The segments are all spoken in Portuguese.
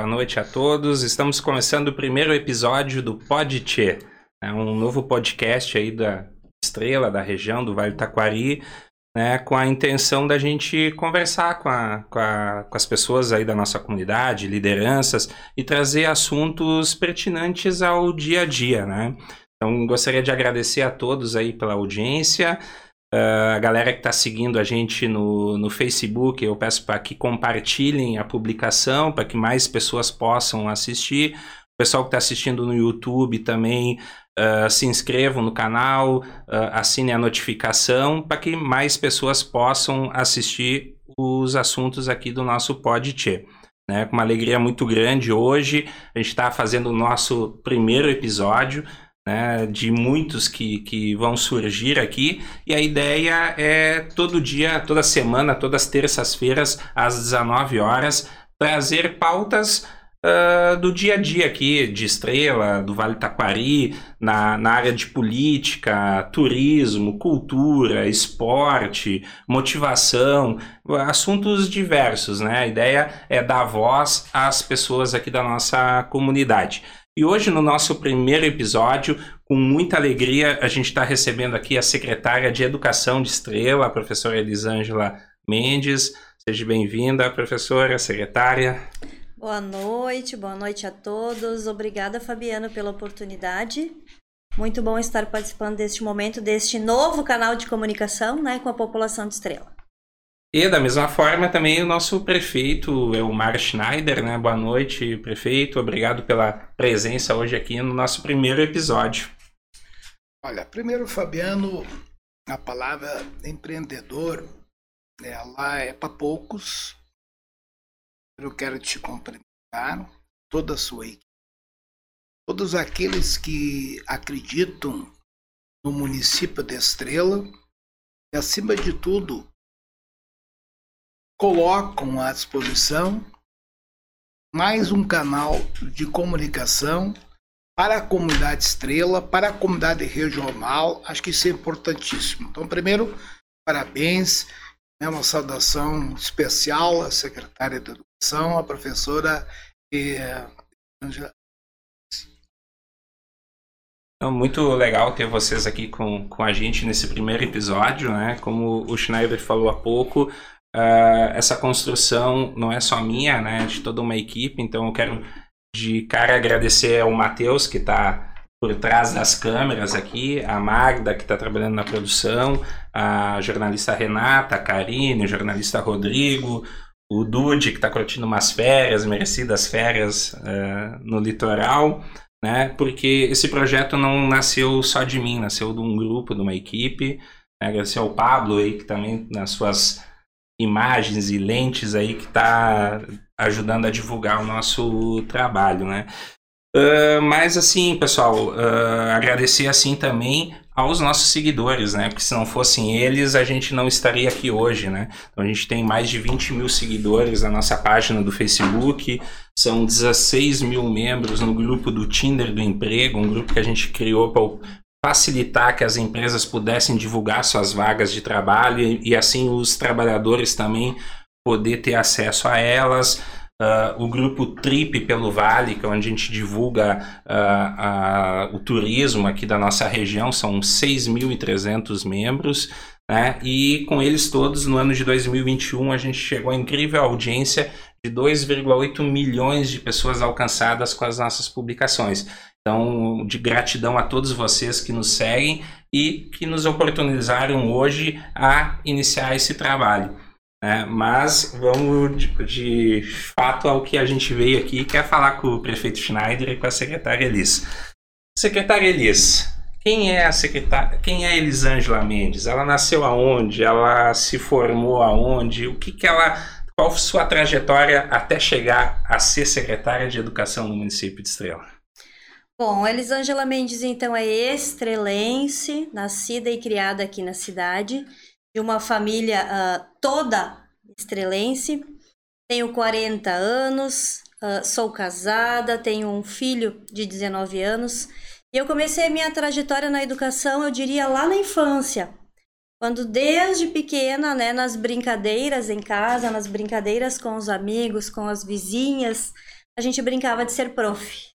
Boa noite a todos. Estamos começando o primeiro episódio do Pod Tchê, é um novo podcast aí da Estrela, da região do Vale do Taquari, né, com a intenção da gente conversar com, a, com, a, com as pessoas aí da nossa comunidade, lideranças, e trazer assuntos pertinentes ao dia a dia, né? Então, gostaria de agradecer a todos aí pela audiência. Uh, a galera que está seguindo a gente no, no Facebook, eu peço para que compartilhem a publicação, para que mais pessoas possam assistir. O pessoal que está assistindo no YouTube também uh, se inscrevam no canal, uh, assinem a notificação, para que mais pessoas possam assistir os assuntos aqui do nosso Podtê. Né, com uma alegria muito grande hoje, a gente está fazendo o nosso primeiro episódio né, de muitos que, que vão surgir aqui. E a ideia é todo dia, toda semana, todas as terças-feiras, às 19 horas, trazer pautas uh, do dia a dia aqui, de Estrela, do Vale Taquari, na, na área de política, turismo, cultura, esporte, motivação, assuntos diversos. Né? A ideia é dar voz às pessoas aqui da nossa comunidade. E hoje, no nosso primeiro episódio, com muita alegria, a gente está recebendo aqui a secretária de Educação de Estrela, a professora Elisângela Mendes. Seja bem-vinda, professora, secretária. Boa noite, boa noite a todos. Obrigada, Fabiano, pela oportunidade. Muito bom estar participando deste momento, deste novo canal de comunicação né, com a população de Estrela. E da mesma forma também o nosso prefeito, é o Mar Schneider, né? Boa noite, prefeito. Obrigado pela presença hoje aqui no nosso primeiro episódio. Olha, primeiro, Fabiano, a palavra empreendedor, ela é para poucos. Eu quero te cumprimentar, toda a sua equipe, todos aqueles que acreditam no município de Estrela e, acima de tudo, colocam à disposição mais um canal de comunicação para a comunidade estrela, para a comunidade regional. Acho que isso é importantíssimo. Então, primeiro, parabéns, né, uma saudação especial à secretária de Educação, a professora eh, Angela. Então, muito legal ter vocês aqui com, com a gente nesse primeiro episódio, né? Como o Schneider falou há pouco, Uh, essa construção não é só minha, né? De toda uma equipe. Então eu quero de cara agradecer ao Matheus, que está por trás das câmeras aqui, a Magda, que está trabalhando na produção, a jornalista Renata, a Karine, o jornalista Rodrigo, o Dude, que está curtindo umas férias, merecidas férias uh, no litoral, né? Porque esse projeto não nasceu só de mim, nasceu de um grupo, de uma equipe. Né? Agradecer ao Pablo aí, que também nas suas imagens e lentes aí que está ajudando a divulgar o nosso trabalho, né? Uh, mas assim, pessoal, uh, agradecer assim também aos nossos seguidores, né? Porque se não fossem eles, a gente não estaria aqui hoje, né? Então a gente tem mais de 20 mil seguidores na nossa página do Facebook, são 16 mil membros no grupo do Tinder do Emprego, um grupo que a gente criou facilitar que as empresas pudessem divulgar suas vagas de trabalho e, e assim os trabalhadores também poder ter acesso a elas. Uh, o grupo Trip pelo Vale, que é onde a gente divulga uh, uh, o turismo aqui da nossa região, são 6.300 membros. Né? E com eles todos, no ano de 2021, a gente chegou à incrível audiência de 2,8 milhões de pessoas alcançadas com as nossas publicações. Então, de gratidão a todos vocês que nos seguem e que nos oportunizaram hoje a iniciar esse trabalho. É, mas vamos de, de, fato ao que a gente veio aqui, que é falar com o prefeito Schneider e com a secretária Elis. Secretária Elis, quem é a secretária? Quem é Elisângela Mendes? Ela nasceu aonde? Ela se formou aonde? O que, que ela. Qual sua trajetória até chegar a ser secretária de Educação no município de Estrela? Bom, Elisângela Mendes, então, é estrelense, nascida e criada aqui na cidade, de uma família uh, toda estrelense. Tenho 40 anos, uh, sou casada, tenho um filho de 19 anos. E eu comecei a minha trajetória na educação, eu diria, lá na infância. Quando desde pequena, né, nas brincadeiras em casa, nas brincadeiras com os amigos, com as vizinhas, a gente brincava de ser prof.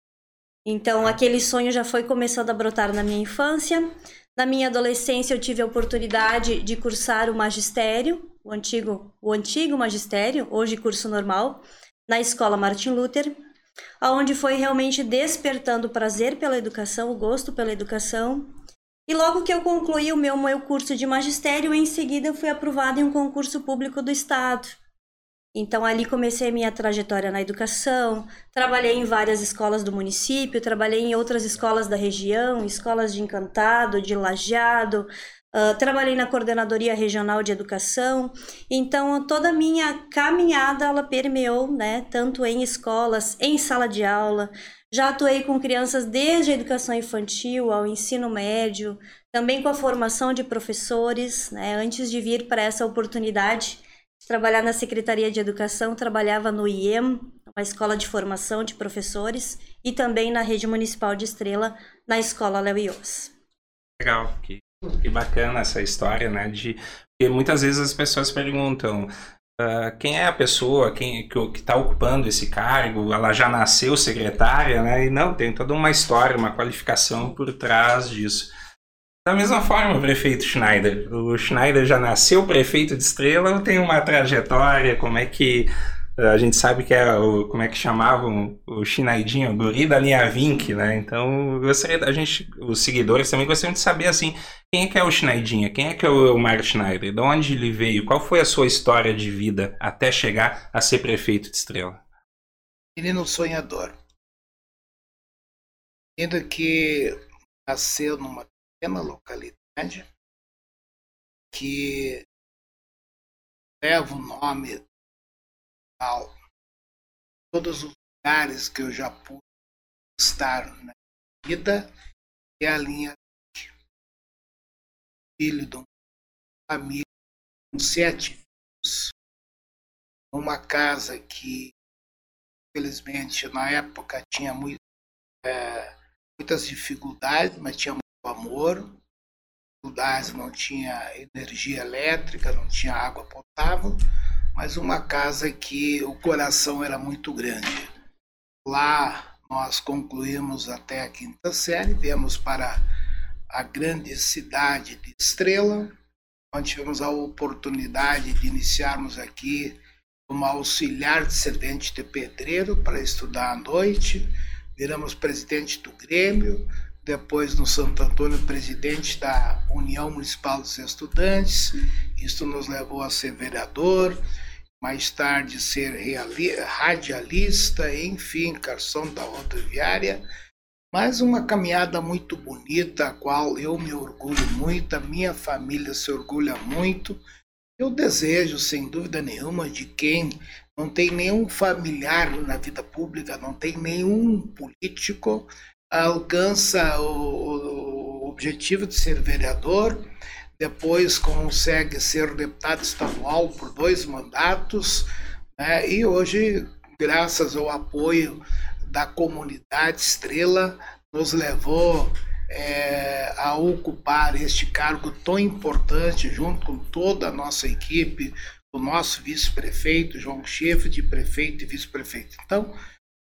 Então, aquele sonho já foi começando a brotar na minha infância. Na minha adolescência, eu tive a oportunidade de cursar o magistério, o antigo, o antigo magistério, hoje curso normal, na escola Martin Luther, aonde foi realmente despertando o prazer pela educação, o gosto pela educação. E logo que eu concluí o meu, meu curso de magistério, em seguida eu fui aprovada em um concurso público do estado. Então ali comecei minha trajetória na educação, trabalhei em várias escolas do município, trabalhei em outras escolas da região, escolas de Encantado, de Lajeado, uh, trabalhei na coordenadoria regional de educação. Então toda a minha caminhada ela permeou, né, tanto em escolas, em sala de aula. Já atuei com crianças desde a educação infantil ao ensino médio, também com a formação de professores, né, antes de vir para essa oportunidade trabalhar na Secretaria de Educação, trabalhava no IEM, uma escola de formação de professores, e também na Rede Municipal de Estrela, na Escola Léo Ios. Legal, que, que bacana essa história, né? De, porque muitas vezes as pessoas perguntam uh, quem é a pessoa quem, que está ocupando esse cargo, ela já nasceu secretária, né? E não, tem toda uma história, uma qualificação por trás disso. Da mesma forma, o prefeito Schneider. O Schneider já nasceu prefeito de Estrela ou tem uma trajetória? Como é que eh, a gente sabe que é o, como é que chamavam o Schneidinho, o guri da linha Vink, né? Então, gostaria da gente, os seguidores também gostariam de saber assim, quem é que é o Schneidinho? Quem é que é o, o Mário Schneider? De onde ele veio? Qual foi a sua história de vida até chegar a ser prefeito de Estrela? Menino sonhador. Ainda que nasceu numa pequena localidade que leva o nome ao todos os lugares que eu já pude estar na vida é a linha filho de uma família com sete filhos uma casa que infelizmente na época tinha muito, é, muitas dificuldades mas tinha amor. Dificuldades, não tinha energia elétrica, não tinha água potável, mas uma casa que o coração era muito grande. Lá nós concluímos até a quinta série, viemos para a grande cidade de Estrela, onde tivemos a oportunidade de iniciarmos aqui como auxiliar de servente de pedreiro para estudar à noite. Viramos presidente do Grêmio, depois no Santo Antônio, presidente da União Municipal dos Estudantes. Isso nos levou a ser vereador, mais tarde ser radialista, enfim, garçom da rodoviária. Mas uma caminhada muito bonita, a qual eu me orgulho muito, a minha família se orgulha muito. Eu desejo, sem dúvida nenhuma, de quem não tem nenhum familiar na vida pública, não tem nenhum político, alcança o, o objetivo de ser vereador, depois consegue ser deputado estadual por dois mandatos, né? e hoje, graças ao apoio da comunidade Estrela, nos levou é, a ocupar este cargo tão importante, junto com toda a nossa equipe, o nosso vice-prefeito, João Chefe, de prefeito e vice-prefeito. Então,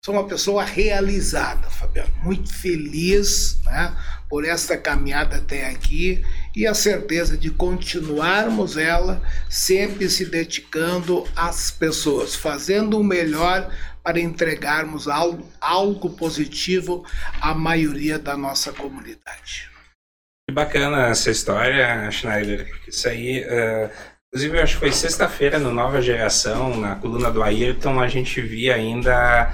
Sou uma pessoa realizada, Fabiano, muito feliz né, por esta caminhada até aqui e a certeza de continuarmos ela sempre se dedicando às pessoas, fazendo o melhor para entregarmos algo, algo positivo à maioria da nossa comunidade. Que bacana essa história, Schneider. Isso aí. Uh... Inclusive, acho que foi sexta-feira no Nova Geração, na coluna do Ayrton, a gente via ainda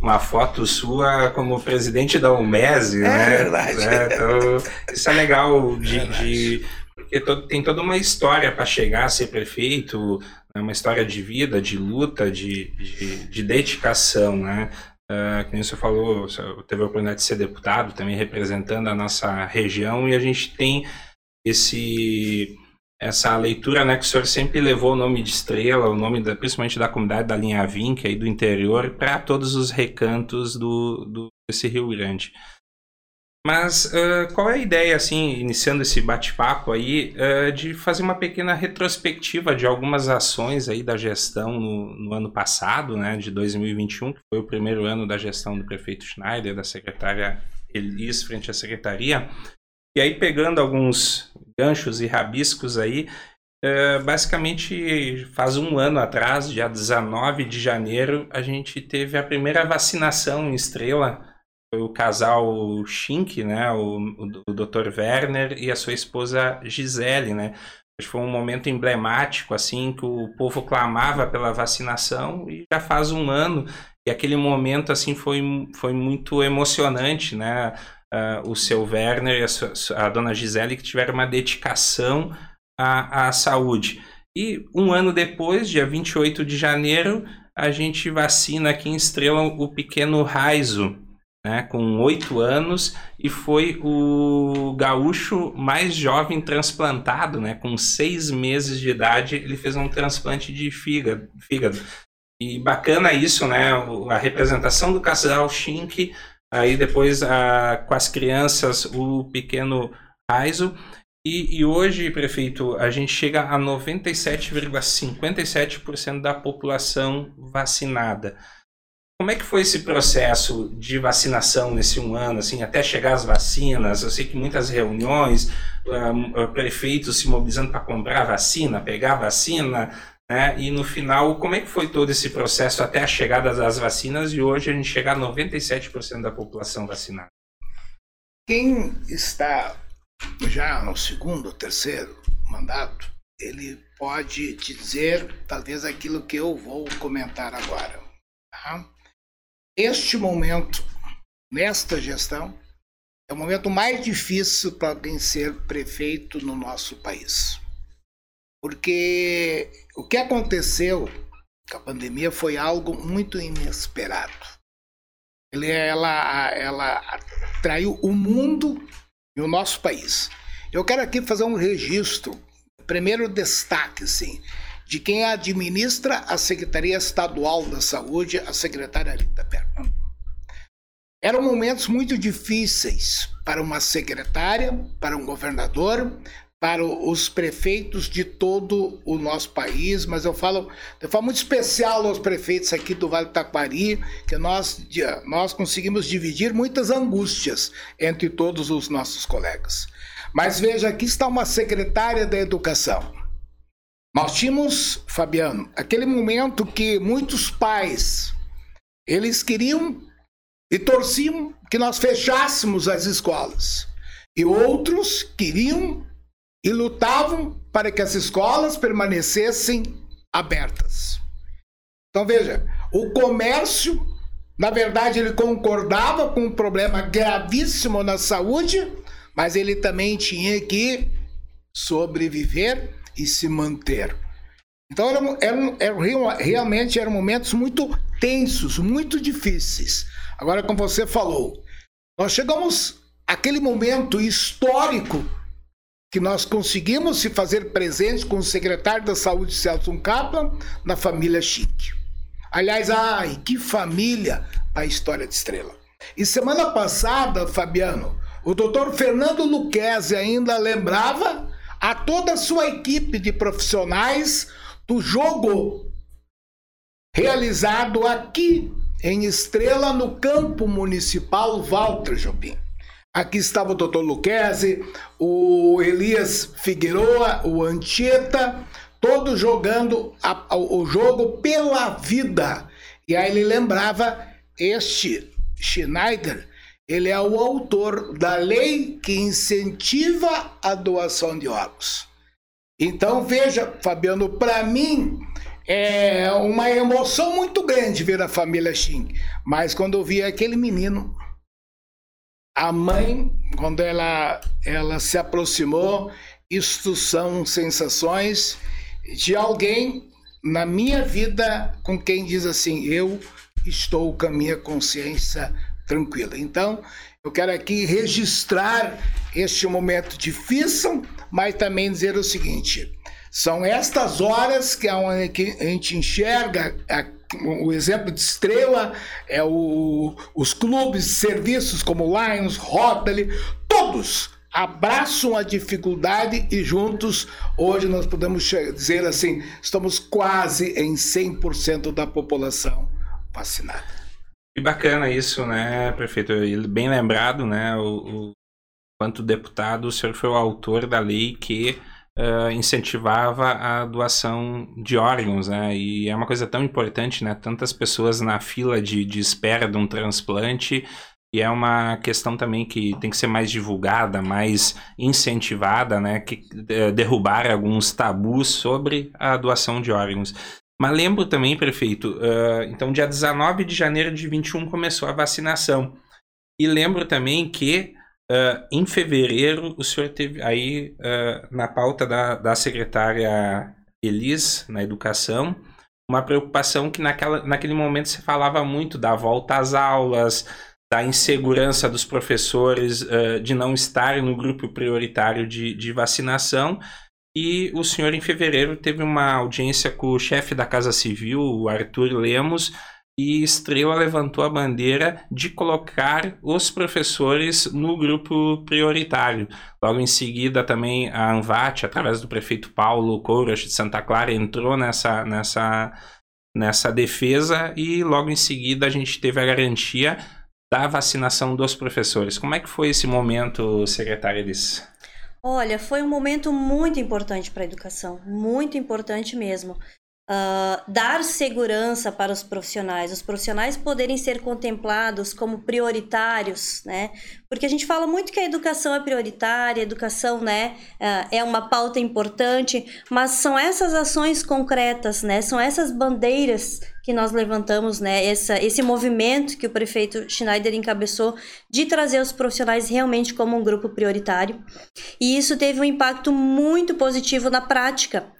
uma foto sua como presidente da UMES, é né? Verdade. É, então, isso é legal de, é de porque tem toda uma história para chegar a ser prefeito, né? uma história de vida, de luta, de, de, de dedicação, né? Uh, como você falou, teve a oportunidade de ser deputado, também representando a nossa região, e a gente tem esse essa leitura, né, que o senhor sempre levou o nome de Estrela, o nome da, principalmente da comunidade da linha Vinca e do interior, para todos os recantos do, do, desse Rio Grande. Mas uh, qual é a ideia, assim, iniciando esse bate-papo aí, uh, de fazer uma pequena retrospectiva de algumas ações aí da gestão no, no, ano passado, né, de 2021, que foi o primeiro ano da gestão do prefeito Schneider, da secretária Elis frente à secretaria. E aí, pegando alguns ganchos e rabiscos aí, uh, basicamente faz um ano atrás, dia 19 de janeiro, a gente teve a primeira vacinação em Estrela foi o casal Schink, né, o, o, o Dr. Werner e a sua esposa Gisele, né. Foi um momento emblemático, assim, que o povo clamava pela vacinação e já faz um ano. E aquele momento, assim, foi, foi muito emocionante, né. Uh, o seu Werner e a, sua, a dona Gisele que tiveram uma dedicação à, à saúde. E um ano depois, dia 28 de janeiro, a gente vacina aqui em Estrela o pequeno Raizo, né, com oito anos, e foi o gaúcho mais jovem transplantado, né, com seis meses de idade, ele fez um transplante de fígado. fígado. E bacana isso, né, a representação do casal Schink, aí depois a, com as crianças o pequeno Aizo, e, e, hoje, prefeito, a gente chega a 97,57% da população vacinada. Como é que foi esse processo de vacinação nesse um ano, assim, até chegar as vacinas? Eu sei que muitas reuniões, uh, prefeitos se mobilizando para comprar vacina, pegar vacina, né? E no final, como é que foi todo esse processo até a chegada das vacinas e hoje a gente chegar a 97% da população vacinada? Quem está já no segundo, terceiro mandato, ele pode dizer talvez aquilo que eu vou comentar agora. Tá? Este momento, nesta gestão, é o momento mais difícil para alguém ser prefeito no nosso país. Porque o que aconteceu com a pandemia foi algo muito inesperado. Ele, ela, ela traiu o mundo e o nosso país. Eu quero aqui fazer um registro, primeiro destaque, sim, de quem administra a Secretaria Estadual da Saúde, a secretária Rita Bergman. Eram momentos muito difíceis para uma secretária, para um governador, para os prefeitos de todo o nosso país, mas eu falo de forma muito especial aos prefeitos aqui do Vale do Taquari, que nós, nós conseguimos dividir muitas angústias entre todos os nossos colegas. Mas veja, aqui está uma secretária da Educação, nós tínhamos, Fabiano, aquele momento que muitos pais eles queriam e torciam que nós fechássemos as escolas. E outros queriam e lutavam para que as escolas permanecessem abertas. Então veja, o comércio, na verdade, ele concordava com um problema gravíssimo na saúde, mas ele também tinha que sobreviver e se manter. Então eram, realmente eram momentos muito tensos, muito difíceis. Agora, como você falou, nós chegamos àquele momento histórico que nós conseguimos se fazer presente com o secretário da Saúde, Celso Kaplan, na família Chique. Aliás, ai, que família a história de Estrela. E semana passada, Fabiano, o doutor Fernando Luquezzi ainda lembrava a toda a sua equipe de profissionais do jogo realizado aqui em Estrela, no campo municipal Walter Jobim. Aqui estava o Dr. Luquezzi, o Elias Figueroa, o Anchieta, todos jogando a, a, o jogo pela vida. E aí ele lembrava este Schneider ele é o autor da lei que incentiva a doação de órgãos. Então, veja, Fabiano, para mim é uma emoção muito grande ver a família Xing. Mas quando eu vi aquele menino, a mãe, quando ela, ela se aproximou, isto são sensações de alguém na minha vida com quem diz assim: eu estou com a minha consciência tranquila. Então, eu quero aqui registrar este momento difícil, mas também dizer o seguinte: são estas horas que a gente enxerga o exemplo de estrela é o, os clubes, serviços como Lions, Rotary, todos abraçam a dificuldade e juntos, hoje nós podemos dizer assim, estamos quase em 100% da população vacinada. Que bacana isso, né, prefeito? Bem lembrado, né, o, o quanto deputado, o senhor foi o autor da lei que uh, incentivava a doação de órgãos, né? E é uma coisa tão importante, né? Tantas pessoas na fila de, de espera de um transplante. E é uma questão também que tem que ser mais divulgada, mais incentivada, né? Que uh, derrubar alguns tabus sobre a doação de órgãos. Mas lembro também, prefeito, uh, então dia 19 de janeiro de 21 começou a vacinação. E lembro também que Uh, em fevereiro, o senhor teve aí uh, na pauta da, da secretária Elis, na educação, uma preocupação que naquela, naquele momento se falava muito da volta às aulas, da insegurança dos professores uh, de não estarem no grupo prioritário de, de vacinação. E o senhor, em fevereiro, teve uma audiência com o chefe da Casa Civil, o Arthur Lemos, e Estrela levantou a bandeira de colocar os professores no grupo prioritário. Logo em seguida, também a Anvat, através do prefeito Paulo Couras de Santa Clara, entrou nessa, nessa, nessa defesa e logo em seguida a gente teve a garantia da vacinação dos professores. Como é que foi esse momento, secretária Elis? Olha, foi um momento muito importante para a educação, muito importante mesmo uh, dar segurança para os profissionais, os profissionais poderem ser contemplados como prioritários, né? Porque a gente fala muito que a educação é prioritária, a educação, né, uh, é uma pauta importante, mas são essas ações concretas, né? São essas bandeiras que nós levantamos, né, essa, esse movimento que o prefeito Schneider encabeçou de trazer os profissionais realmente como um grupo prioritário. E isso teve um impacto muito positivo na prática,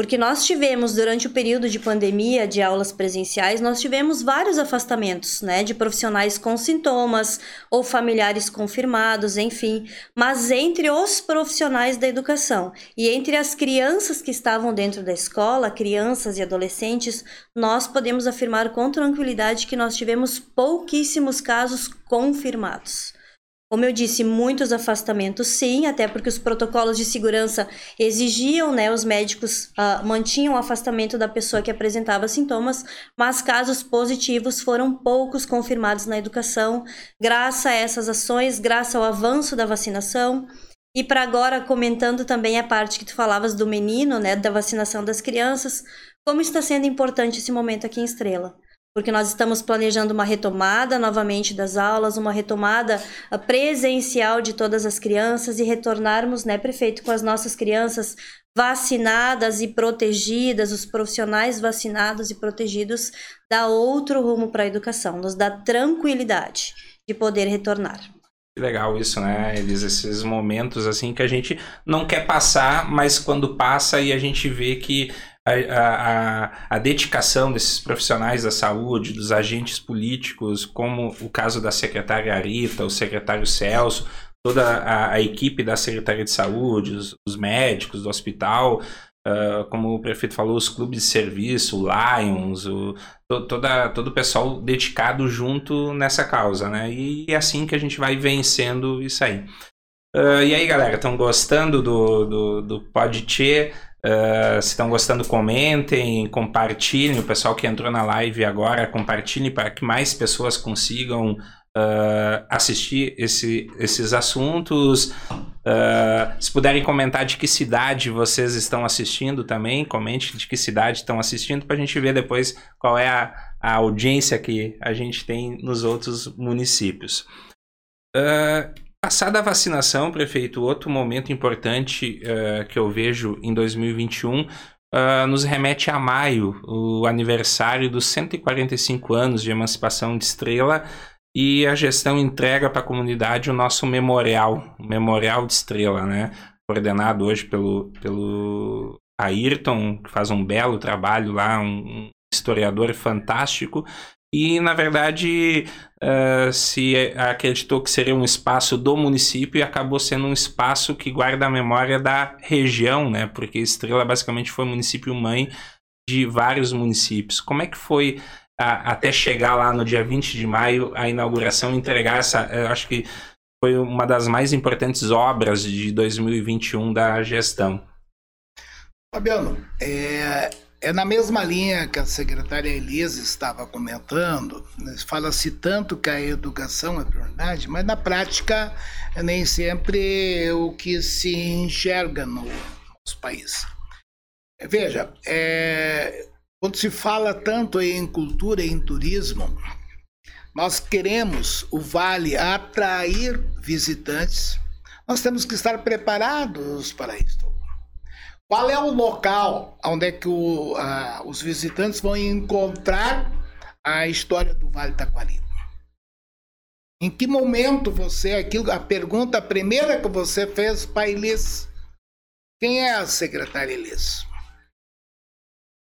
porque nós tivemos, durante o período de pandemia de aulas presenciais, nós tivemos vários afastamentos, né, de profissionais com sintomas ou familiares confirmados, enfim. Mas entre os profissionais da educação e entre as crianças que estavam dentro da escola, crianças e adolescentes, nós podemos afirmar com tranquilidade que nós tivemos pouquíssimos casos confirmados. Como eu disse, muitos afastamentos sim, até porque os protocolos de segurança exigiam, né, os médicos uh, mantinham o afastamento da pessoa que apresentava sintomas, mas casos positivos foram poucos confirmados na educação, graças a essas ações, graças ao avanço da vacinação. E para agora, comentando também a parte que tu falavas do menino, né, da vacinação das crianças, como está sendo importante esse momento aqui em Estrela porque nós estamos planejando uma retomada novamente das aulas, uma retomada ah, presencial de todas as crianças e retornarmos, né, prefeito, com as nossas crianças vacinadas e protegidas, os profissionais vacinados e protegidos, dá outro rumo para a educação, nos dá tranquilidade de poder retornar. Que legal isso, né, Elis? Esses momentos assim que a gente não quer passar, mas quando passa e a gente vê que a, a, a, dedicação desses profissionais da saúde, dos agentes políticos, como o caso da secretária Arita, o secretário Celso, toda a, a equipe da Secretaria de Saúde, os, os médicos do hospital, uh, como o prefeito falou, os clubes de serviço, o Lions, o, to, toda, todo o pessoal dedicado junto nessa causa, né? E é assim que a gente vai vencendo isso aí. Uh, e aí, galera, estão gostando do, do, do Podche? Uh, se estão gostando, comentem, compartilhem. O pessoal que entrou na live agora, compartilhem para que mais pessoas consigam uh, assistir esse, esses assuntos. Uh, se puderem comentar de que cidade vocês estão assistindo também, comente de que cidade estão assistindo para a gente ver depois qual é a, a audiência que a gente tem nos outros municípios. Uh, Passada a vacinação, prefeito, outro momento importante uh, que eu vejo em 2021 uh, eh, nos remete a maio, o aniversário dos 145 anos de emancipação de Estrela, e a gestão entrega para a comunidade o nosso memorial, o Memorial de Estrela, né? Coordenado hoje pelo, pelo Ayrton, que faz um belo trabalho lá, um historiador fantástico, e, na verdade, uh, se acreditou que seria um espaço do município e acabou sendo um espaço que guarda a memória da região, né? Porque Estrela basicamente foi município mãe de vários municípios. Como é que foi até chegar lá no dia 20 de maio a inauguração, entregar essa, eu acho que foi uma das mais importantes obras de 2021 da gestão. Fabiano, é, é na mesma linha que a secretária Elisa estava comentando, né? fala-se tanto que a educação é prioridade, mas na prática nem sempre é o que se enxerga no nosso país. Veja, é, quando se fala tanto em cultura e em turismo, nós queremos o Vale atrair visitantes, nós temos que estar preparados para isso. Qual é o local onde é que o, os visitantes vão encontrar a história do Vale Taquari? Em que momento você, aquilo, a pergunta primeira que você fez para Elis, quem é a secretária Elis?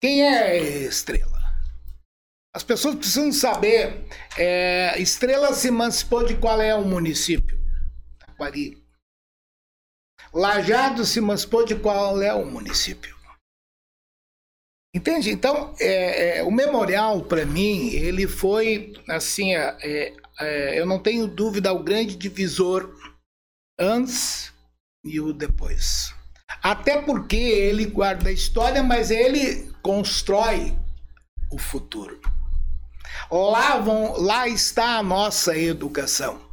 Quem é Estrela? As pessoas precisam saber. É, Estrela se emancipou de qual é o município? Taquari. Lajado se emancipou de qual é o município? Entende? Então, é, é, o memorial, para mim, ele foi, assim, é, é, é, eu não tenho dúvida, o grande divisor antes e o depois. Até porque ele guarda a história, mas ele constrói o futuro. Lá, vão, lá está a nossa educação.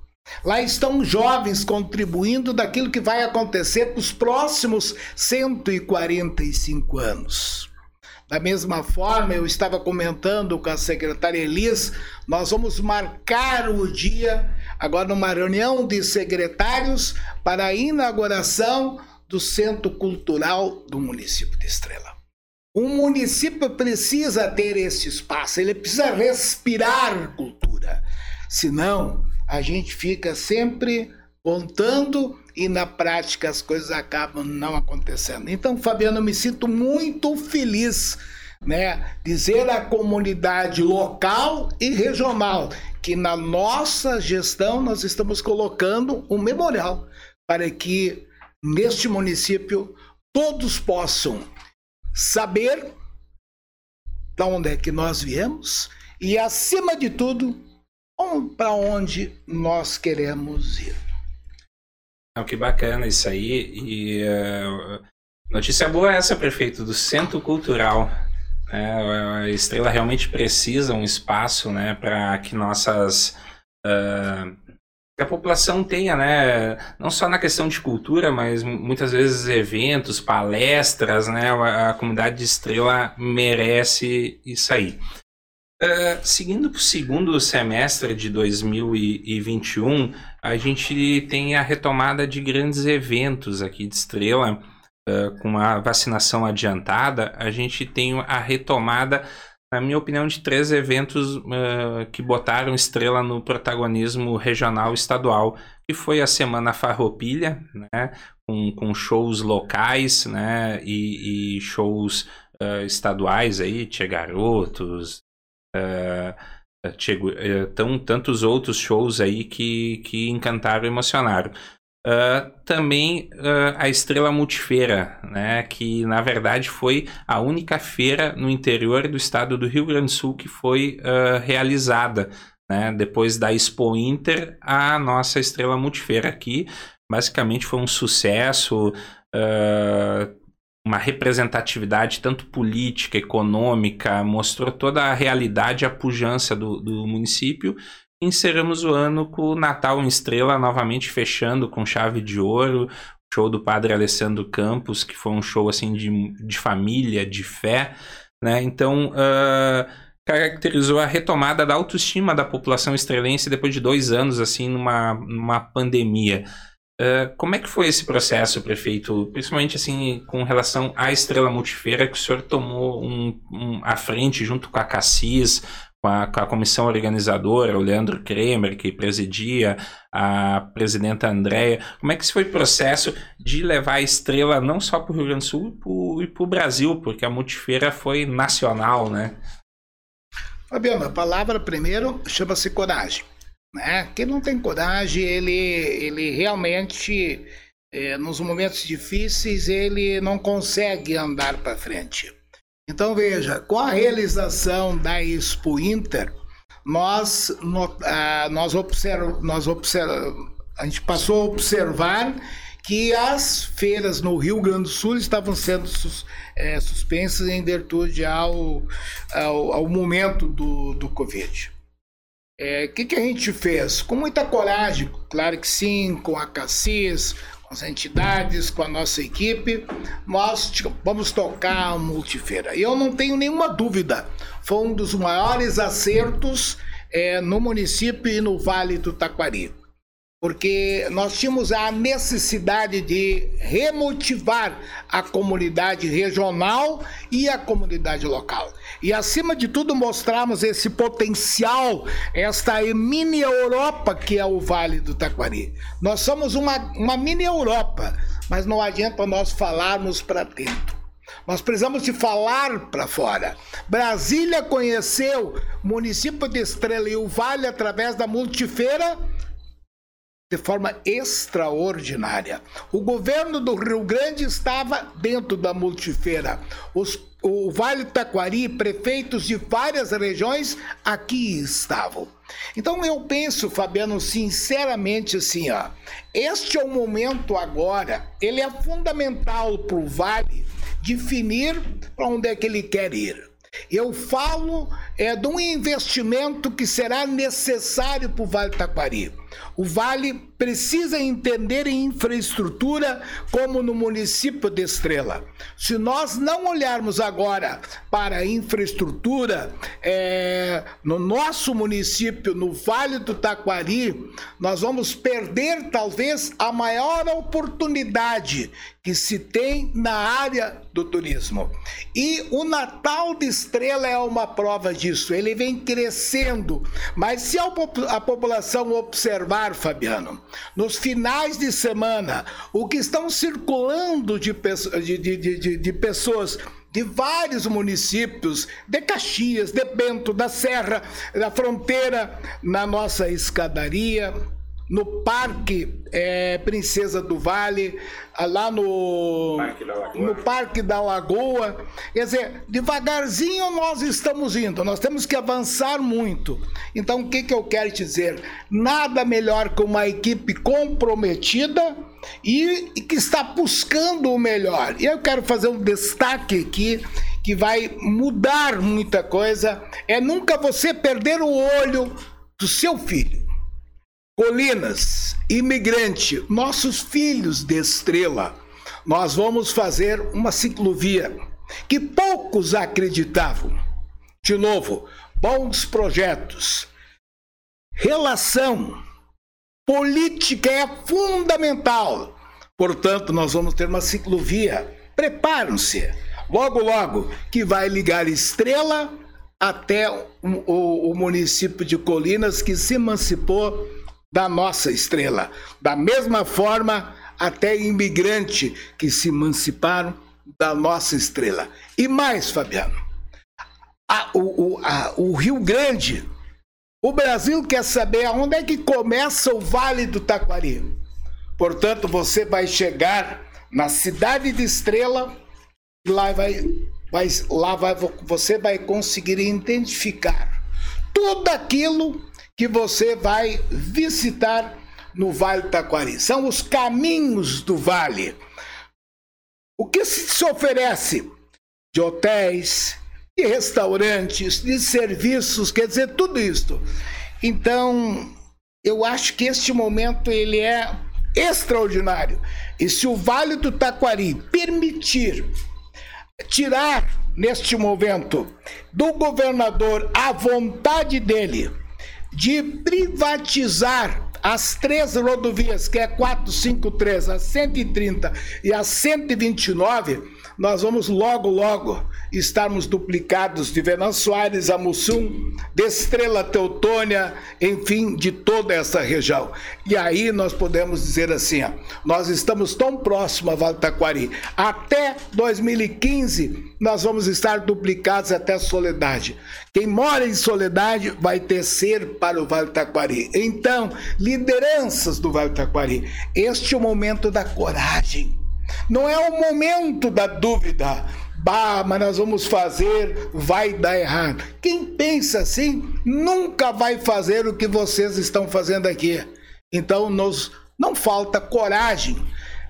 Lá estão jovens contribuindo daquilo que vai acontecer para os próximos 145 anos. Da mesma forma, eu estava comentando com a secretária Elis, nós vamos marcar o dia, agora numa reunião de secretários, para a inauguração do Centro Cultural do município de Estrela. O município precisa ter esse espaço, ele precisa respirar cultura. Senão, a gente fica sempre contando e na prática as coisas acabam não acontecendo. Então, Fabiano, eu me sinto muito feliz, né, dizer à comunidade local e regional que na nossa gestão nós estamos colocando um memorial para que neste município todos possam saber de onde é que nós viemos e, acima de tudo, para onde nós queremos ir. Oh, que bacana isso aí. E uh, notícia boa é essa, prefeito, do Centro Cultural. É, a Estrela realmente precisa um espaço né, para que nossas. Uh, que a população tenha, né, não só na questão de cultura, mas muitas vezes eventos, palestras, né, a comunidade de Estrela merece isso aí. Uh, seguindo para o segundo semestre de 2021, a gente tem a retomada de grandes eventos aqui de Estrela, uh, com a vacinação adiantada, a gente tem a retomada na minha opinião, de três eventos uh, que botaram estrela no protagonismo regional estadual, que foi a Semana Farroupilha, né, com, com shows locais né, e, e shows estaduais, aí, Tia Garotos, uh, tão, tantos outros shows aí que, que encantaram e emocionaram. Uh, também uh, a Estrela Multifeira, né, que na verdade foi a única feira no interior do estado do Rio Grande do Sul que foi uh, realizada. Né, depois da Expo Inter, a nossa Estrela Multifeira aqui basicamente foi um sucesso, uma representatividade tanto política, econômica, mostrou toda a realidade, a pujança do, do município encerramos o ano com o Natal em Estrela novamente fechando com chave de ouro. Show do Padre Alessandro Campos, que foi um show assim de, de família, de fé, né? Então, uh, caracterizou a retomada da autoestima da população estrelense depois de dois anos, assim, numa, numa pandemia. Uh, como é que foi esse processo, prefeito? Principalmente assim com relação à Estrela Multifeira, que o senhor tomou um, um, à frente junto com a Cassis, com a, com a, comissão organizadora, o Leandro Kremer, que presidia, a presidenta Andréia. Como é que foi o processo de levar a estrela não só para o Rio Grande do Sul e para o Brasil, porque a multifeira foi nacional, né? Fabiano, a palavra primeiro chama-se coragem. Né? Quem não tem coragem, ele, ele realmente, é, nos momentos difíceis, ele não consegue andar para frente. Então veja, com a realização da Expo Inter, nós, uh, nós, observ, nós observ, a gente passou a observar que as feiras no Rio Grande do Sul estavam sendo sus, é, suspensas em virtude ao, ao, ao momento do, do Covid. O é, que, que a gente fez? Com muita coragem, claro que sim, com a Cassis, com as entidades, com a nossa equipe, nós vamos tocar a multifeira. E eu não tenho nenhuma dúvida, foi um dos maiores acertos é, no município e no Vale do Taquari porque nós tínhamos a necessidade de remotivar a comunidade regional e a comunidade local. E, acima de tudo, mostrarmos esse potencial, esta mini Europa que é o Vale do Taquari. Nós somos uma, uma mini Europa, mas não adianta nós falarmos para dentro. Nós precisamos de falar para fora. Brasília conheceu o município de Estrela e o Vale através da multifeira de forma extraordinária. O governo do Rio Grande estava dentro da multifeira. Os, o Vale Taquari, prefeitos de várias regiões aqui estavam. Então eu penso, Fabiano, sinceramente assim, ó, este é o momento agora, ele é fundamental para o Vale definir para onde é que ele quer ir. Eu falo é, de um investimento que será necessário para o Vale Taquari. O Vale precisa entender em infraestrutura como no município de Estrela. Se nós não olharmos agora para a infraestrutura é, no nosso município, no Vale do Taquari, nós vamos perder talvez a maior oportunidade que se tem na área do turismo. E o Natal de Estrela é uma prova disso. Ele vem crescendo, mas se a, população observar, Fabiano, nos finais de semana, o que estão circulando de, de, de, de, de pessoas de vários municípios, de Caxias, de Bento, da Serra, da Fronteira, na nossa escadaria, no Parque é, Princesa do Vale, lá no Parque no Parque da Lagoa. Quer dizer, devagarzinho nós estamos indo, nós temos que avançar muito. Então, o que, que eu quero te dizer? Nada melhor que uma equipe comprometida e, e que está buscando o melhor. E eu quero fazer um destaque aqui que vai mudar muita coisa: é nunca você perder o olho do seu filho. Colinas, imigrante, nossos filhos de estrela, nós vamos fazer uma ciclovia que poucos acreditavam. De novo, bons projetos. Relação política é fundamental. Portanto, nós vamos ter uma ciclovia. Preparam-se. Logo, logo, que vai ligar Estrela até o, o, o município de Colinas, que se emancipou da nossa estrela. Da mesma forma, até imigrante que se emanciparam da nossa estrela. E mais, Fabiano, a, o, a, o Rio Grande, o Brasil quer saber aonde é que começa o Vale do Taquari. Portanto, você vai chegar na cidade de Estrela e lá vai, vai, lá vai, você vai conseguir identificar tudo aquilo que você vai visitar no Vale do Taquari. São os caminhos do vale. O que se oferece de hotéis, de restaurantes, de serviços, quer dizer, tudo isso. Então, eu acho que este momento ele é extraordinário. E se o Vale do Taquari permitir tirar neste momento do governador a vontade dele de privatizar as três rodovias, que é 453, a 130 e a 129, nós vamos logo, logo estarmos duplicados de Venan Soares a Mussum, de Estrela Teutônia, enfim, de toda essa região. E aí nós podemos dizer assim, ó, nós estamos tão próximos a Vale Taquari. Até 2015 nós vamos estar duplicados até Soledade. Quem mora em Soledade vai tecer para o Vale Taquari. Então, lideranças do Vale Taquari, este é o momento da coragem. Não é o momento da dúvida bah, mas nós vamos fazer, vai dar errado. Quem pensa assim nunca vai fazer o que vocês estão fazendo aqui. Então, nos, não falta coragem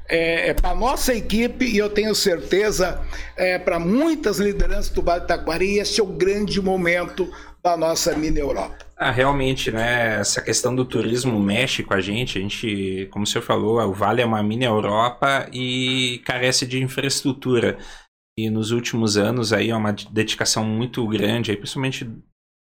é, é para nossa equipe e eu tenho certeza é, para muitas lideranças do Vale do Taquari, esse é o grande momento da nossa mini Europa. Ah, realmente, né? Essa questão do turismo mexe com a gente. A gente, como senhor falou, o Vale é uma mini Europa e carece de infraestrutura. E nos últimos anos aí é uma dedicação muito grande, aí, principalmente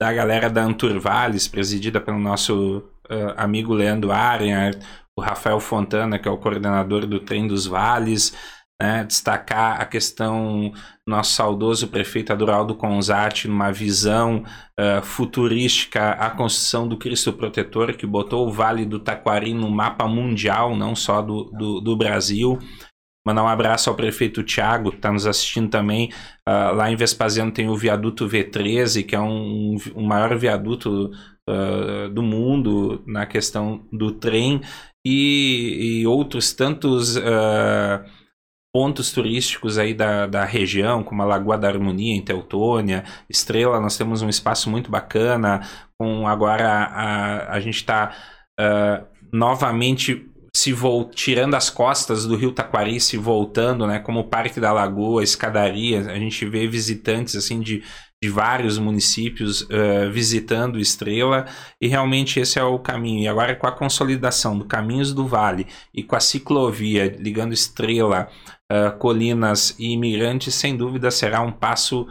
da galera da Anturvales, presidida pelo nosso uh, amigo Leandro Arias, o Rafael Fontana, que é o coordenador do Trem dos Vales, né, destacar a questão nosso saudoso prefeito Adoraldo Conzati numa visão uh, futurística a construção do Cristo Protetor que botou o Vale do Taquari no mapa mundial, não só do, do, do Brasil. Mandar um abraço ao prefeito Tiago, que está nos assistindo também. Uh, lá em Vespasiano tem o viaduto V13, que é um, um maior viaduto uh, do mundo na questão do trem, e, e outros tantos uh, pontos turísticos aí da, da região, como a Lagoa da Harmonia, em Teutônia, Estrela, nós temos um espaço muito bacana, com agora a, a gente está novamente se vol tirando as costas do Rio Taquari, se voltando, né, como o Parque da Lagoa, escadaria, a gente vê visitantes assim de, de vários municípios uh, visitando Estrela e realmente esse é o caminho. E agora com a consolidação do Caminhos do Vale e com a ciclovia ligando Estrela, uh, Colinas e Imigrantes, sem dúvida será um passo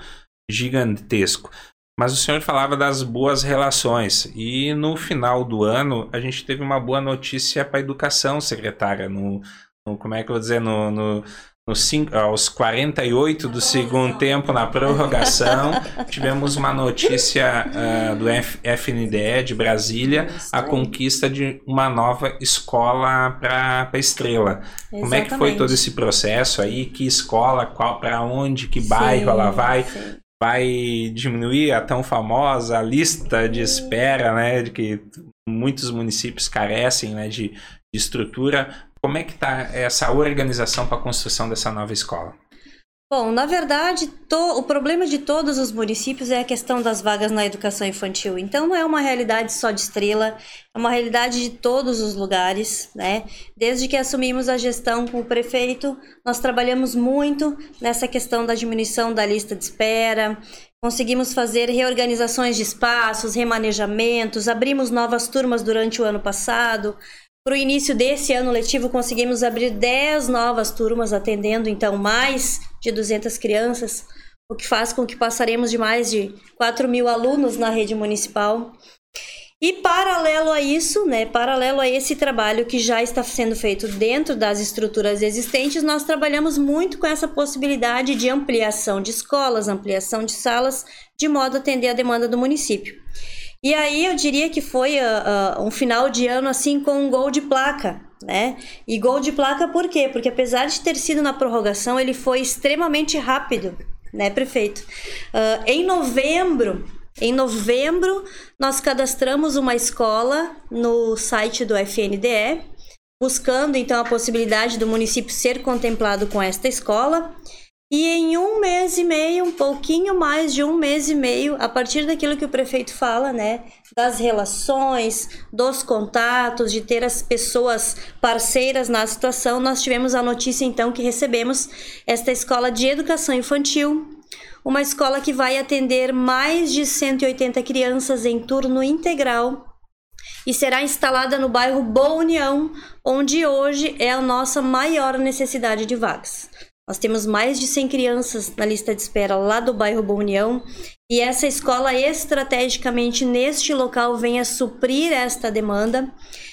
gigantesco. Mas o senhor falava das boas relações e no final do ano a gente teve uma boa notícia para a educação, secretária. No, no, como é que eu vou dizer? No, no, no cinco, aos 48 do segundo tempo, na prorrogação, tivemos uma notícia uh, do F, FNDE de Brasília, a conquista de uma nova escola para Estrela. Exatamente. Como é que foi todo esse processo aí? Que escola, para onde, que bairro sim, ela vai? Sim vai diminuir a tão famosa lista de espera, né, de que muitos municípios carecem, né, de, de estrutura. Como é que está essa organização para a construção dessa nova escola? Bom, na verdade, to, o problema de todos os municípios é a questão das vagas na educação infantil. Então, não é uma realidade só de Estrela, é uma realidade de todos os lugares, né? Desde que assumimos a gestão com o prefeito, nós trabalhamos muito nessa questão da diminuição da lista de espera, conseguimos fazer reorganizações de espaços, remanejamentos, abrimos novas turmas durante o ano passado, para o início desse ano letivo, conseguimos abrir 10 novas turmas, atendendo então mais de 200 crianças, o que faz com que passaremos de mais de 4 mil alunos na rede municipal. E paralelo a isso, né, paralelo a esse trabalho que já está sendo feito dentro das estruturas existentes, nós trabalhamos muito com essa possibilidade de ampliação de escolas, ampliação de salas, de modo a atender a demanda do município. E aí eu diria que foi uh, uh, um final de ano assim com um gol de placa, né? E gol de placa por quê? Porque apesar de ter sido na prorrogação, ele foi extremamente rápido, né, prefeito? Uh, em novembro, em novembro, nós cadastramos uma escola no site do FNDE, buscando então a possibilidade do município ser contemplado com esta escola. E em um mês e meio, um pouquinho mais de um mês e meio, a partir daquilo que o prefeito fala, né, das relações, dos contatos, de ter as pessoas parceiras na situação, nós tivemos a notícia então que recebemos esta escola de educação infantil, uma escola que vai atender mais de 180 crianças em turno integral e será instalada no bairro Boa União, onde hoje é a nossa maior necessidade de vagas. Nós temos mais de 100 crianças na lista de espera lá do bairro Boa União e essa escola estrategicamente neste local vem a suprir esta demanda.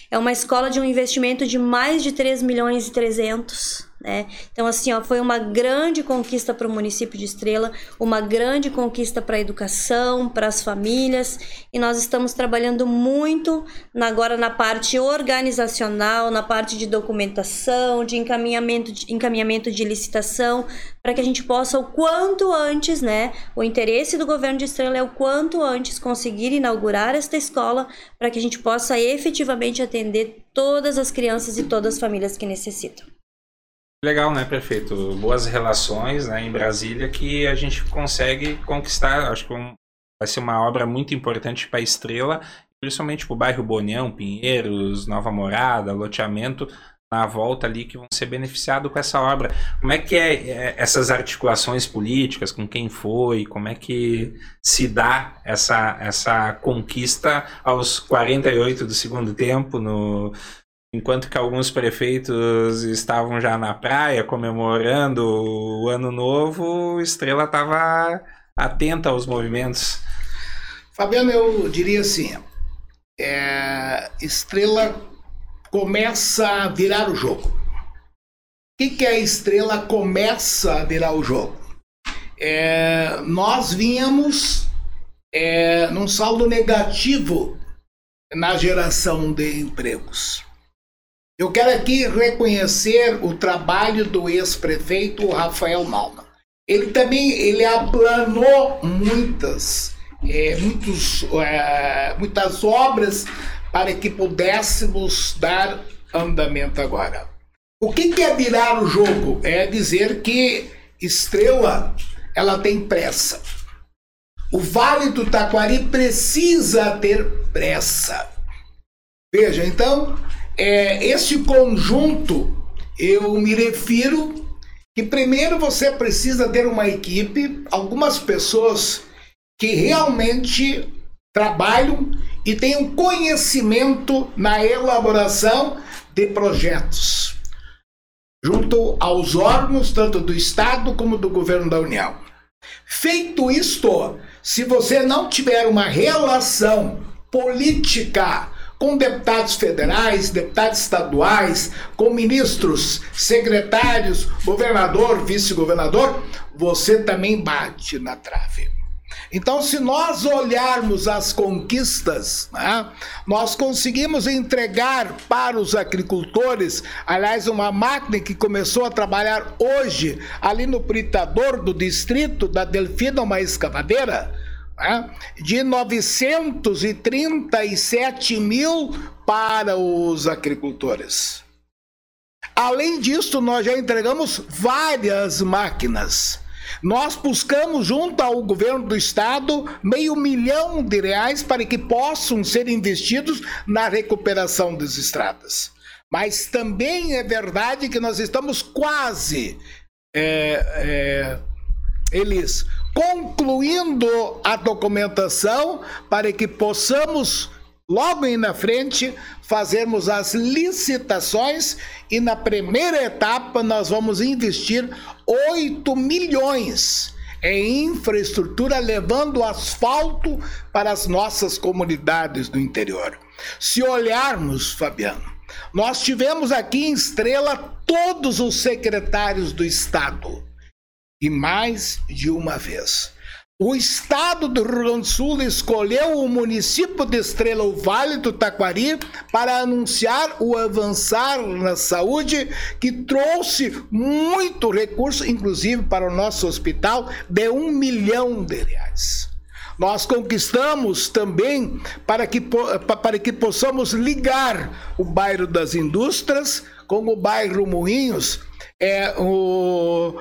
É uma escola de um investimento de mais de 3 milhões e 300 né? Então, assim, ó, foi uma grande conquista para o município de Estrela, uma grande conquista para a educação, para as famílias, e nós estamos trabalhando muito agora na parte organizacional, na parte de documentação, de encaminhamento de, encaminhamento de licitação, para que a gente possa o quanto antes, né? O interesse do governo de Estrela é o quanto antes conseguir inaugurar esta escola, para que a gente possa efetivamente atender todas as crianças e todas as famílias que necessitam. Legal, né, prefeito? Boas relações né, em Brasília que a gente consegue conquistar. Acho que um, vai ser uma obra muito importante para a Estrela, principalmente para o bairro Bonião, Pinheiros, Nova Morada, loteamento na volta ali que vão ser beneficiados com essa obra. Como é que é, é, essas articulações políticas, com quem foi, como é que se dá essa, essa conquista aos 48 do segundo tempo, no, enquanto que alguns prefeitos estavam já na praia comemorando o ano novo, Estrela estava atenta aos movimentos. Fabiano, eu diria assim, é, Estrela começa a virar o jogo. O que, que a estrela começa a virar o jogo? É, nós vínhamos é, num saldo negativo na geração de empregos. Eu quero aqui reconhecer o trabalho do ex-prefeito Rafael Malman. Ele também ele aplanou muitas, é, muitos, é, muitas obras para que pudéssemos dar andamento agora. O que, é virar o jogo? É dizer que Estrela ela tem pressa. O Vale do Taquari precisa ter pressa. Veja, então, é, esse conjunto, eu me refiro que primeiro você precisa ter uma equipe, algumas pessoas que realmente trabalham e tenham conhecimento na elaboração de projetos, junto aos órgãos tanto do Estado como do governo da União. Feito isto, se você não tiver uma relação política com deputados federais, deputados estaduais, com ministros, secretários, governador, vice-governador, você também bate na trave. Então, se nós olharmos as conquistas, né, nós conseguimos entregar para os agricultores, aliás, uma máquina que começou a trabalhar hoje ali no Pritador do distrito da Delfina, uma escavadeira, de 937 mil para os agricultores. Além disso, nós já entregamos várias máquinas nós buscamos, junto ao governo do estado, meio milhão de reais para que possam ser investidos na recuperação das estradas. Mas também é verdade que nós estamos quase, é, é, eles, concluindo a documentação para que possamos logo aí na frente fazermos as licitações e na primeira etapa nós vamos investir 8 milhões em infraestrutura, levando asfalto para as nossas comunidades do interior. Se olharmos, Fabiano, nós tivemos aqui em Estrela todos os secretários do Estado, e mais de uma vez. O estado do Rio Grande do Sul escolheu o município de Estrela, o Vale do Taquari, para anunciar o avançar na saúde, que trouxe muito recurso, inclusive para o nosso hospital, de um milhão de reais. Nós conquistamos também para que, para que possamos ligar o bairro das indústrias com o bairro Moinhos, é, o,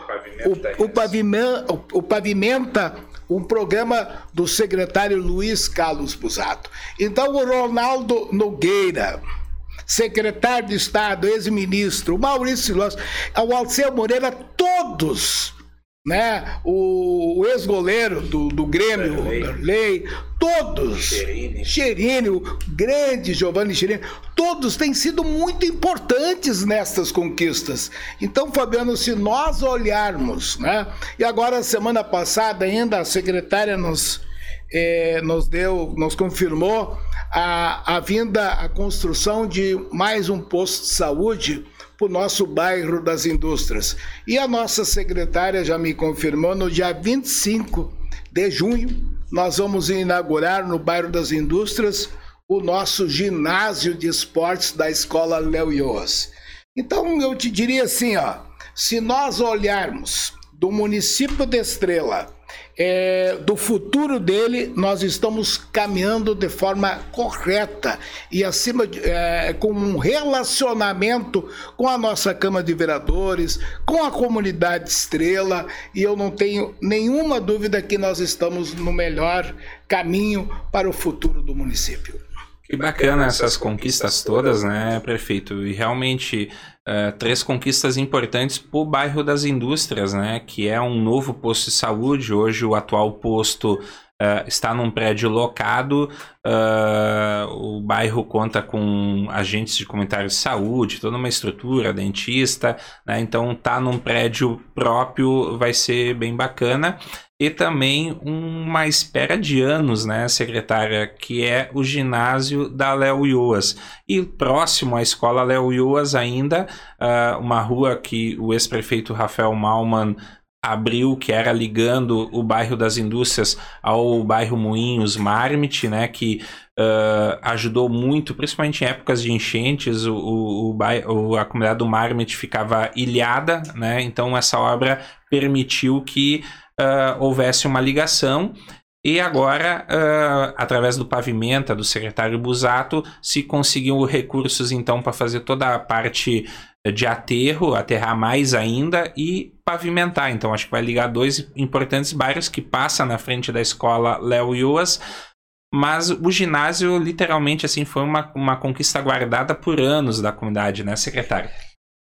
o, o, pavimenta, o, pavimenta um programa do secretário Luiz Carlos Busato. Então, o Ronaldo Nogueira, secretário de Estado, ex-ministro, o Maurício Silós, o Alceu Moreira, todos né? O, o ex-goleiro do, do Grêmio, Lei, todos, Cherini, o grande Giovanni Cherini, todos têm sido muito importantes nessas conquistas. Então, Fabiano, se nós olharmos, né? E agora, semana passada, ainda a secretária nos, eh, nos deu, nos confirmou a, a vinda, a construção de mais um posto de saúde para o nosso bairro das indústrias. E a nossa secretária já me confirmou, no dia 25 de junho, nós vamos inaugurar no bairro das indústrias o nosso ginásio de esportes da escola Léo Ios. Então eu te diria assim, ó, se nós olharmos do município de Estrela é, do futuro dele, nós estamos caminhando de forma correta e acima de, é, com um relacionamento com a nossa Câmara de Vereadores, com a comunidade Estrela, e eu não tenho nenhuma dúvida que nós estamos no melhor caminho para o futuro do município. Que bacana essas conquistas todas, né, prefeito? E realmente uh, três conquistas importantes para o bairro das indústrias, né? Que é um novo posto de saúde. Hoje o atual posto uh, está num prédio locado. Uh, o bairro conta com agentes de comunitário de saúde, toda uma estrutura, dentista, né? Então tá num prédio próprio, vai ser bem bacana e também uma espera de anos, né, secretária, que é o ginásio da Léo Iuas. E próximo à escola Léo Iuas ainda, uh, uma rua que o ex-prefeito Rafael Malman abriu, que era ligando o bairro das indústrias ao bairro Moinhos Marmit, né, que uh, ajudou muito, principalmente em épocas de enchentes, o, o, o, a comunidade do Marmit ficava ilhada, né, então essa obra permitiu que uh, houvesse uma ligação. E agora, uh, através do Pavimenta, do secretário Busato, se conseguiu recursos então para fazer toda a parte de aterro, aterrar mais ainda e pavimentar. Então, acho que vai ligar dois importantes bairros que passa na frente da escola Léo Iuas. Mas o ginásio, literalmente, assim, foi uma, uma conquista guardada por anos da comunidade, né, secretário?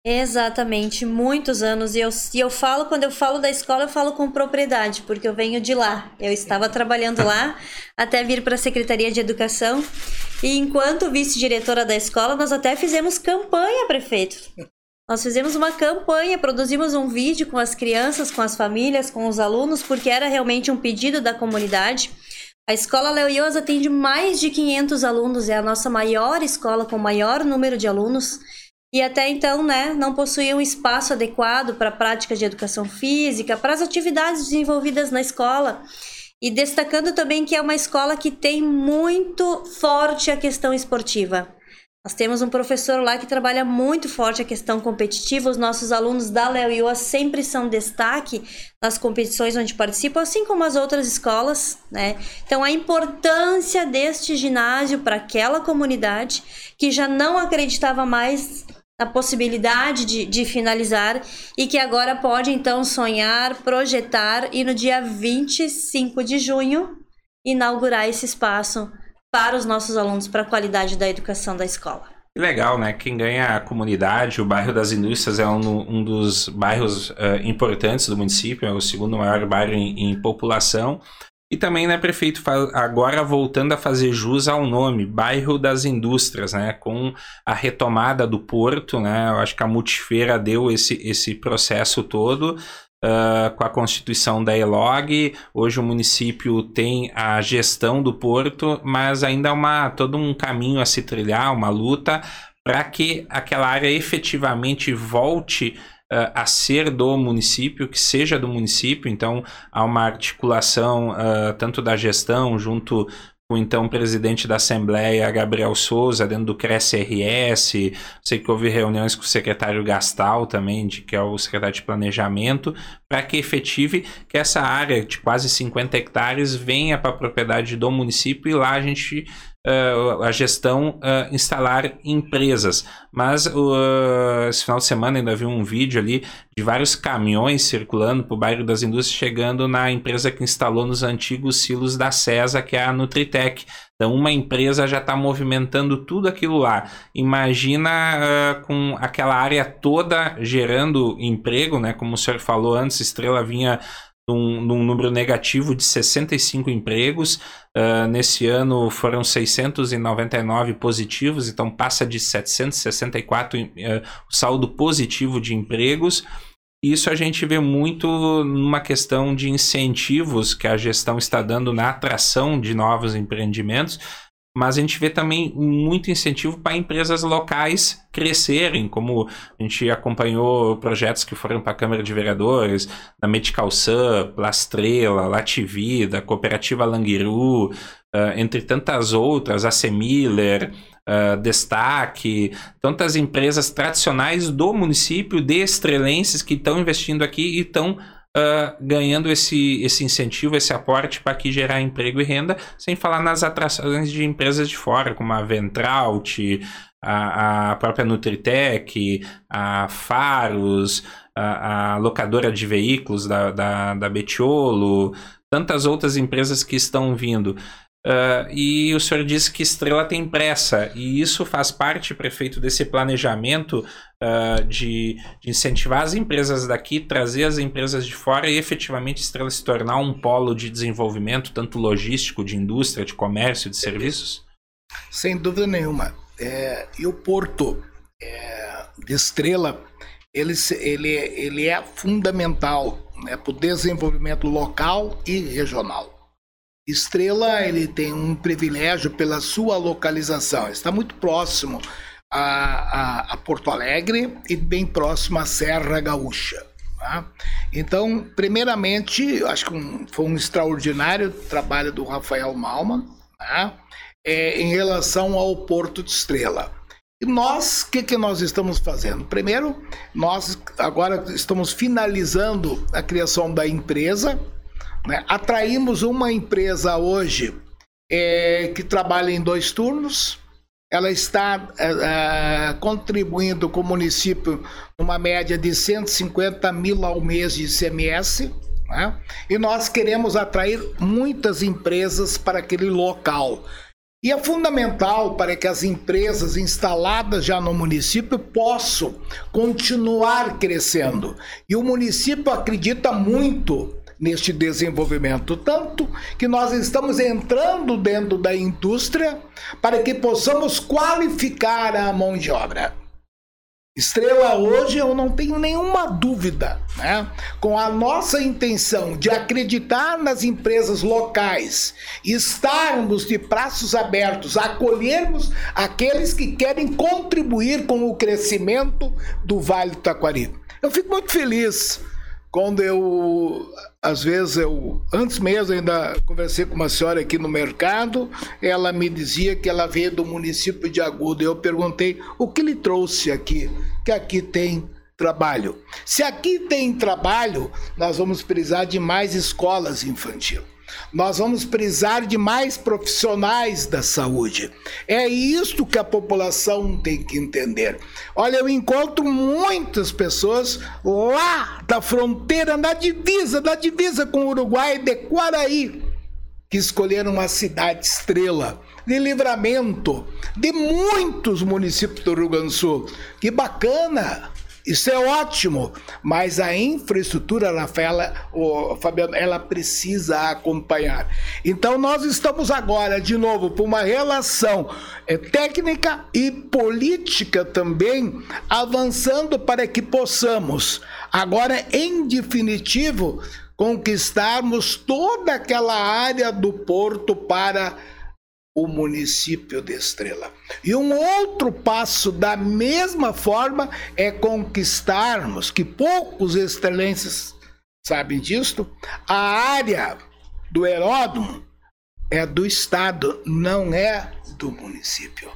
Exatamente, muitos anos. E eu, e eu falo, quando eu falo da escola, eu falo com propriedade, porque eu venho de lá. Eu estava trabalhando lá até vir para a Secretaria de Educação. E enquanto vice-diretora da escola, nós até fizemos campanha, prefeito. Nós fizemos uma campanha, produzimos um vídeo com as crianças, com as famílias, com os alunos, porque era realmente um pedido da comunidade. A escola Leoiosa atende mais de 500 alunos, é a nossa maior escola com maior número de alunos e até então, né, não possuía um espaço adequado para a prática de educação física, para as atividades desenvolvidas na escola. E destacando também que é uma escola que tem muito forte a questão esportiva. Nós temos um professor lá que trabalha muito forte a questão competitiva. Os nossos alunos da Léo Ioa sempre são destaque nas competições onde participam, assim como as outras escolas, né? Então, a importância deste ginásio para aquela comunidade que já não acreditava mais a possibilidade de, de finalizar e que agora pode então sonhar, projetar e no dia 25 de junho inaugurar esse espaço para os nossos alunos, para a qualidade da educação da escola. Que legal, né? Quem ganha a comunidade, o bairro das indústrias é um, um dos bairros uh, importantes do município, é o segundo maior bairro em, em população. E também, né, prefeito, agora voltando a fazer jus ao nome, Bairro das Indústrias, né, com a retomada do porto, né, eu acho que a Multifeira deu esse, esse processo todo, uh, com a constituição da ELOG, hoje o município tem a gestão do porto, mas ainda há uma, todo um caminho a se trilhar, uma luta, para que aquela área efetivamente volte uh, a ser do município, que seja do município, então há uma articulação uh, tanto da gestão junto com então presidente da Assembleia, Gabriel Souza, dentro do Cresce-RS, sei que houve reuniões com o secretário Gastal também, de, que é o secretário de Planejamento, para que efetive que essa área de quase 50 hectares venha para a propriedade do município e lá a gente uh, a gestão uh, instalar empresas. Mas uh, esse final de semana ainda vi um vídeo ali de vários caminhões circulando para o bairro das indústrias, chegando na empresa que instalou nos antigos silos da CESA, que é a Nutritec. Então, uma empresa já está movimentando tudo aquilo lá. Imagina uh, com aquela área toda gerando emprego, né? Como o senhor falou antes, Estrela vinha num, num número negativo de 65 empregos. Uh, nesse ano foram 699 positivos, então passa de 764 uh, o saldo positivo de empregos. Isso a gente vê muito numa questão de incentivos que a gestão está dando na atração de novos empreendimentos, mas a gente vê também muito incentivo para empresas locais crescerem, como a gente acompanhou projetos que foram para a Câmara de Vereadores, da Medical Sun, Plastrela, Lativida, Cooperativa Languiru, uh, entre tantas outras, a Semiller, uh, Destaque, tantas empresas tradicionais do município de estrelenses que estão investindo aqui e estão uh, ganhando esse, esse incentivo, esse aporte para que gerar emprego e renda, sem falar nas atrações de empresas de fora, como a Ventraut, a, a própria Nutritec, a Faros, a, a locadora de veículos da, da, da Betiolo, tantas outras empresas que estão vindo. Uh, e o senhor disse que Estrela tem pressa, e isso faz parte, prefeito, desse planejamento uh, de, de, incentivar as empresas daqui, trazer as empresas de fora e efetivamente Estrela se tornar um polo de desenvolvimento, tanto logístico, de indústria, de comércio, de serviços? Sem dúvida nenhuma. É, e o porto é, de Estrela, ele, ele, ele é fundamental né, para o desenvolvimento local e regional. Estrela ele tem um privilégio pela sua localização, está muito próximo a, a, a Porto Alegre e bem próximo à Serra Gaúcha. Tá? Então, primeiramente, acho que um, foi um extraordinário trabalho do Rafael Malman tá? é, em relação ao Porto de Estrela. E nós, o que, que nós estamos fazendo? Primeiro, nós agora estamos finalizando a criação da empresa, né? Atraímos uma empresa hoje é, que trabalha em dois turnos. Ela está é, é contribuindo com o município numa média de 150 mil ao mês de ICMS. Né? E nós queremos atrair muitas empresas para aquele local. E é fundamental para que as empresas instaladas já no município possam continuar crescendo. E o município acredita muito neste desenvolvimento. Tanto que nós estamos entrando dentro da indústria para que possamos qualificar a mão de obra. Estrela hoje eu não tenho nenhuma dúvida, né? Com a nossa intenção de acreditar nas empresas locais, estarmos de braços abertos, acolhermos aqueles que querem contribuir com o crescimento do Vale do Taquari. Eu fico muito feliz quando eu, às vezes, eu, antes mesmo ainda conversei com uma senhora aqui no mercado, ela me dizia que ela veio do município de Agudo. Eu perguntei o que lhe trouxe aqui, que aqui tem trabalho. Se aqui tem trabalho, nós vamos precisar de mais escolas infantil. Nós vamos precisar de mais profissionais da saúde. É isto que a população tem que entender. Olha, eu encontro muitas pessoas lá da fronteira, na divisa, na divisa com o Uruguai, de Quaraí, que escolheram uma cidade estrela de livramento de muitos municípios do Rio Grande do Sul. Que bacana! Isso é ótimo, mas a infraestrutura, Rafaela, o Fabiano, ela precisa acompanhar. Então nós estamos agora, de novo, por uma relação é, técnica e política também, avançando para que possamos, agora em definitivo, conquistarmos toda aquela área do porto para o município de Estrela. E um outro passo da mesma forma é conquistarmos, que poucos estrelenses sabem disto, a área do aeródromo é do estado, não é do município.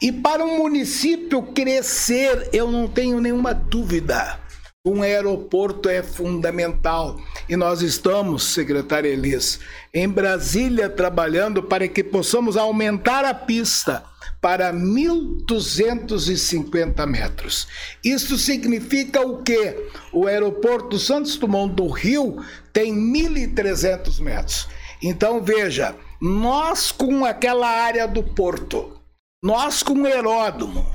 E para um município crescer, eu não tenho nenhuma dúvida um aeroporto é fundamental e nós estamos, secretária Elis, em Brasília trabalhando para que possamos aumentar a pista para 1.250 metros. Isso significa o quê? O aeroporto Santos Dumont do Rio tem 1.300 metros. Então veja, nós com aquela área do porto, nós com o aeródromo,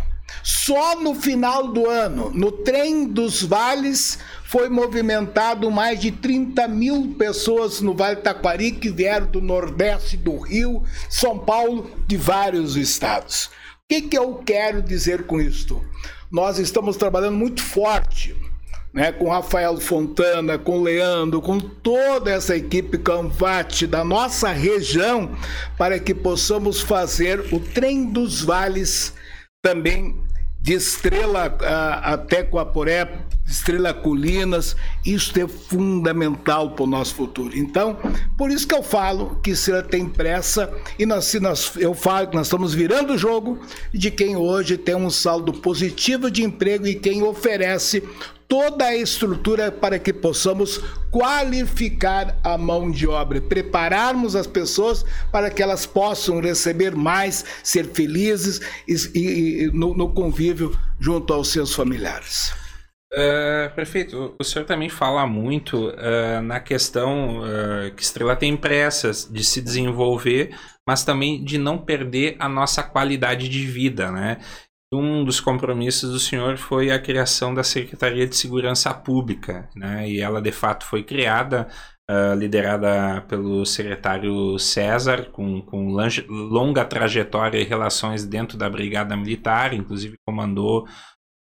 só no final do ano, no trem dos vales, foi movimentado mais de 30 mil pessoas no Vale Taquari que vieram do Nordeste do Rio, São Paulo, de vários estados. O que, que eu quero dizer com isto? Nós estamos trabalhando muito forte né, com Rafael Fontana, com Leandro, com toda essa equipe Canvate da nossa região, para que possamos fazer o trem dos vales também de Estrela a, até Coaporé, Estrela Colinas, isso é fundamental para o nosso futuro. Então, por isso que eu falo que Estrela tem pressa e nós, nós, eu falo que nós estamos virando o jogo de quem hoje tem um saldo positivo de emprego e quem oferece toda a estrutura para que possamos qualificar a mão de obra, prepararmos as pessoas para que elas possam receber mais, ser felizes e, e, e no, no convívio junto aos seus familiares. Uh, perfeito. O senhor também fala muito uh, na questão uh, que Estrela tem pressas de se desenvolver, mas também de não perder a nossa qualidade de vida, né? Um dos compromissos do senhor foi a criação da Secretaria de Segurança Pública, né? E ela de fato foi criada, liderada pelo secretário César, com, com longa trajetória e relações dentro da Brigada Militar, inclusive comandou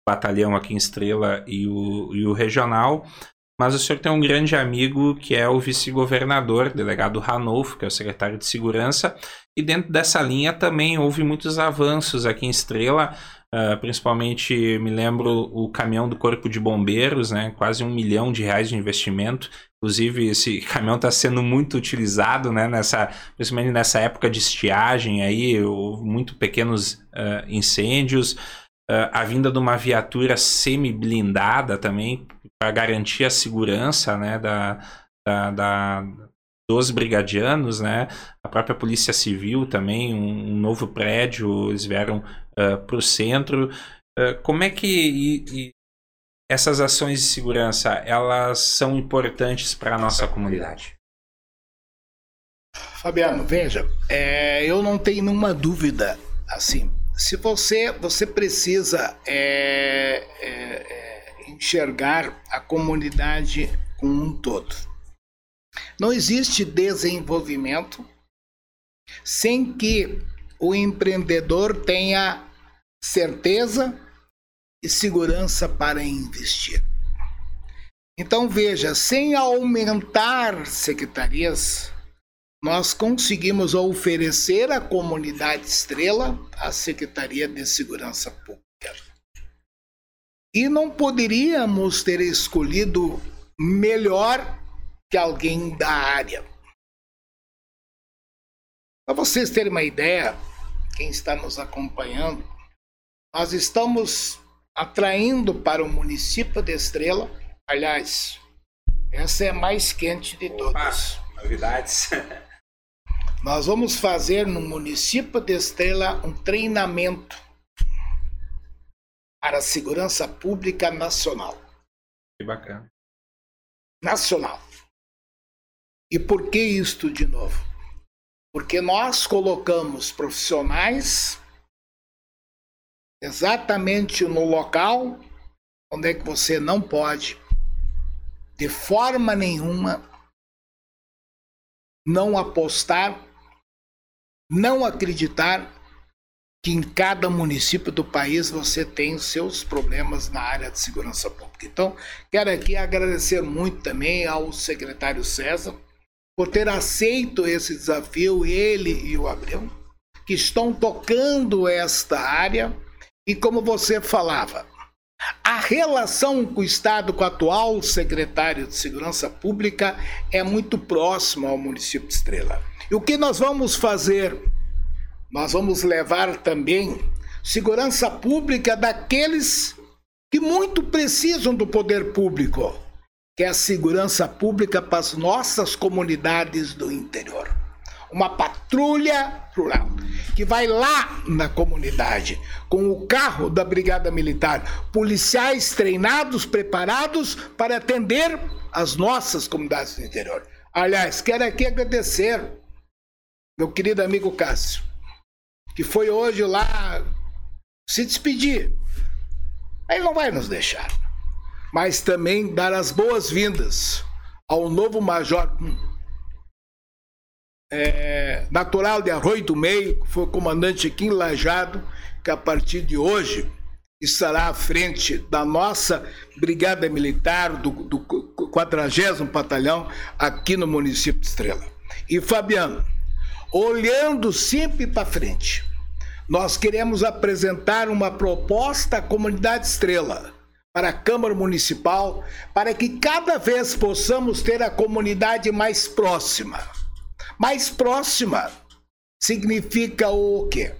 batalhão aqui em Estrela e o, e o regional. Mas o senhor tem um grande amigo que é o vice-governador, delegado Ranolfo, que é o secretário de Segurança, e dentro dessa linha também houve muitos avanços aqui em Estrela, uh, principalmente me lembro o caminhão do Corpo de Bombeiros, né, quase um milhão de reais de investimento. Inclusive, esse caminhão está sendo muito utilizado, né, nessa, principalmente nessa época de estiagem, aí, muito pequenos uh, incêndios. Uh, a vinda de uma viatura semi-blindada também, para garantir a segurança né, da, da, da, dos brigadianos, né? A própria Polícia Civil também, um, um novo prédio, eles vieram uh, para o centro. Uh, como é que e, e essas ações de segurança elas são importantes para a nossa comunidade? Fabiano, veja, é, eu não tenho nenhuma dúvida assim se você você precisa é, é, é, enxergar a comunidade como um todo. Não existe desenvolvimento sem que o empreendedor tenha certeza e segurança para investir. Então veja, sem aumentar secretarias, nós conseguimos oferecer à comunidade Estrela a Secretaria de Segurança Pública. E não poderíamos ter escolhido melhor que alguém da área. Para vocês terem uma ideia, quem está nos acompanhando, nós estamos atraindo para o município de Estrela, aliás, essa é a mais quente de todas. novidades. Nós vamos fazer no município de Estrela um treinamento para a segurança pública nacional. Que bacana. Nacional. E por que isto de novo? Porque nós colocamos profissionais exatamente no local onde é que você não pode, de forma nenhuma, não apostar não acreditar que em cada município do país você tem os seus problemas na área de segurança pública. Então, quero aqui agradecer muito também ao secretário César por ter aceito esse desafio, ele e o Abreu, que estão tocando esta área. E como você falava, a relação com o Estado, com o atual secretário de Segurança Pública, é muito próxima ao município de Estrela. E o que nós vamos fazer? Nós vamos levar também segurança pública daqueles que muito precisam do poder público, que é a segurança pública para as nossas comunidades do interior. Uma patrulha rural que vai lá na comunidade com o carro da Brigada Militar, policiais treinados, preparados para atender as nossas comunidades do interior. Aliás, quero aqui agradecer meu querido amigo Cássio, que foi hoje lá se despedir. Ele não vai nos deixar. Mas também dar as boas-vindas ao novo major é, natural de Arroio do Meio, que foi comandante aqui em Lajado, que a partir de hoje estará à frente da nossa Brigada Militar, do, do 40 Batalhão, aqui no município de Estrela. E Fabiano, olhando sempre para frente. Nós queremos apresentar uma proposta à comunidade Estrela para a Câmara Municipal, para que cada vez possamos ter a comunidade mais próxima. Mais próxima significa o quê?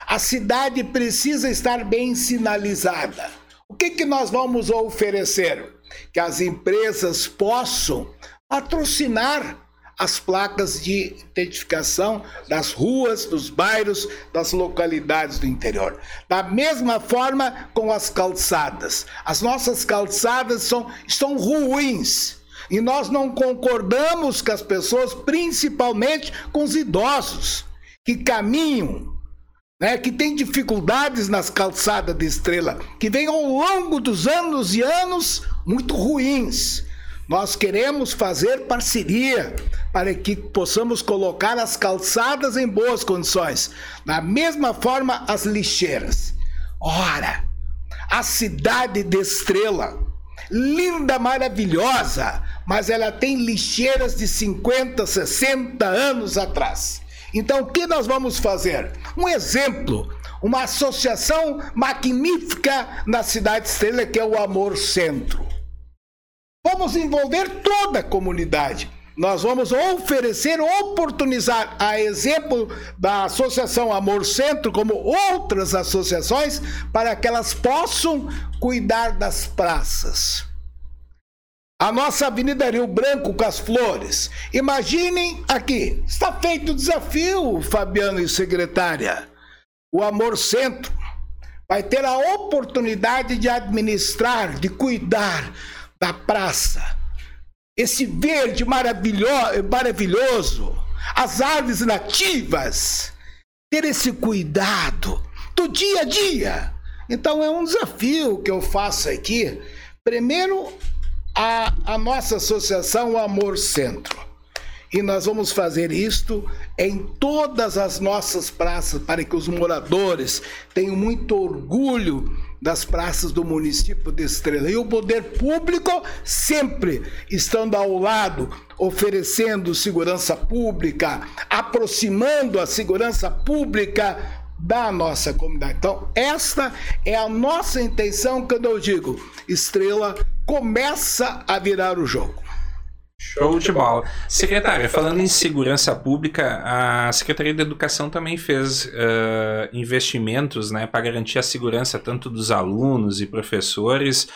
A cidade precisa estar bem sinalizada. O que, que nós vamos oferecer? Que as empresas possam patrocinar as placas de identificação das ruas, dos bairros, das localidades do interior. Da mesma forma com as calçadas. As nossas calçadas são, estão ruins. E nós não concordamos com as pessoas, principalmente com os idosos, que caminham né, que tem dificuldades nas calçadas de estrela, que vem ao longo dos anos e anos muito ruins. Nós queremos fazer parceria para que possamos colocar as calçadas em boas condições. Da mesma forma, as lixeiras. Ora, a cidade de Estrela, linda, maravilhosa, mas ela tem lixeiras de 50, 60 anos atrás. Então, o que nós vamos fazer? Um exemplo, uma associação magnífica na cidade estrela que é o Amor Centro. Vamos envolver toda a comunidade. Nós vamos oferecer, oportunizar, a exemplo da Associação Amor Centro, como outras associações, para que elas possam cuidar das praças a nossa Avenida Rio Branco com as flores. Imaginem aqui, está feito o desafio, Fabiano e secretária. O Amor Centro vai ter a oportunidade de administrar, de cuidar da praça. Esse verde maravilhoso, as árvores nativas, ter esse cuidado do dia a dia. Então é um desafio que eu faço aqui. Primeiro, a, a nossa associação Amor Centro. E nós vamos fazer isto em todas as nossas praças, para que os moradores tenham muito orgulho das praças do município de Estrela. E o poder público sempre estando ao lado, oferecendo segurança pública, aproximando a segurança pública da nossa comunidade. Então, esta é a nossa intenção quando eu digo Estrela começa a virar o jogo. Show de bola. Secretária, falando em segurança pública, a Secretaria de Educação também fez uh, investimentos né, para garantir a segurança tanto dos alunos e professores,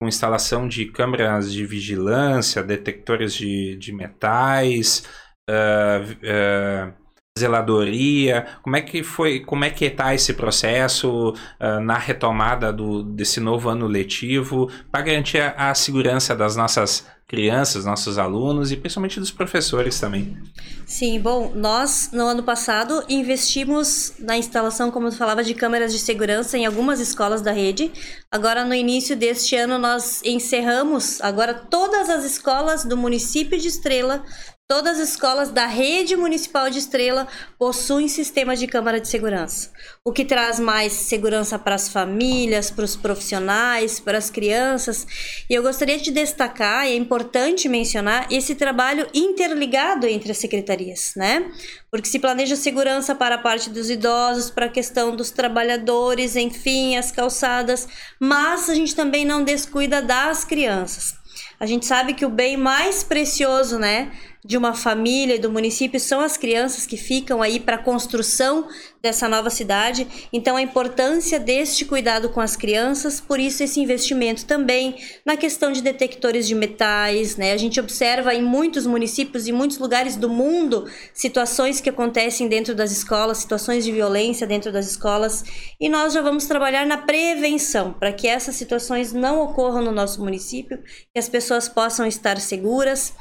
com instalação de câmeras de vigilância, detectores de, de metais, uh, uh, zeladoria, como é que foi, como é que está esse processo uh, na retomada do, desse novo ano letivo para garantir a, a, segurança das nossas crianças, nossos alunos e principalmente dos professores também. Sim, bom, nós no ano passado investimos na instalação, como eu falava, de câmeras de segurança em algumas escolas da rede. Agora no início deste ano nós encerramos agora todas as escolas do município de Estrela Todas as escolas da rede municipal de Estrela possuem sistema de câmara de segurança, o que traz mais segurança para as famílias, para os profissionais, para as crianças. E eu gostaria de destacar, e é importante mencionar, esse trabalho interligado entre as secretarias, né? Porque se planeja segurança para a parte dos idosos, para a questão dos trabalhadores, enfim, as calçadas, mas a gente também não descuida das crianças. A gente sabe que o bem mais precioso, né, de uma família e do município são as crianças que ficam aí para a construção dessa nova cidade. Então, a importância deste cuidado com as crianças, por isso esse investimento também na questão de detectores de metais, né? A gente observa em muitos municípios e muitos lugares do mundo situações que acontecem dentro das escolas, situações de violência dentro das escolas, e nós já vamos trabalhar na prevenção para que essas situações não ocorram no nosso município, que as pessoas possam estar seguras.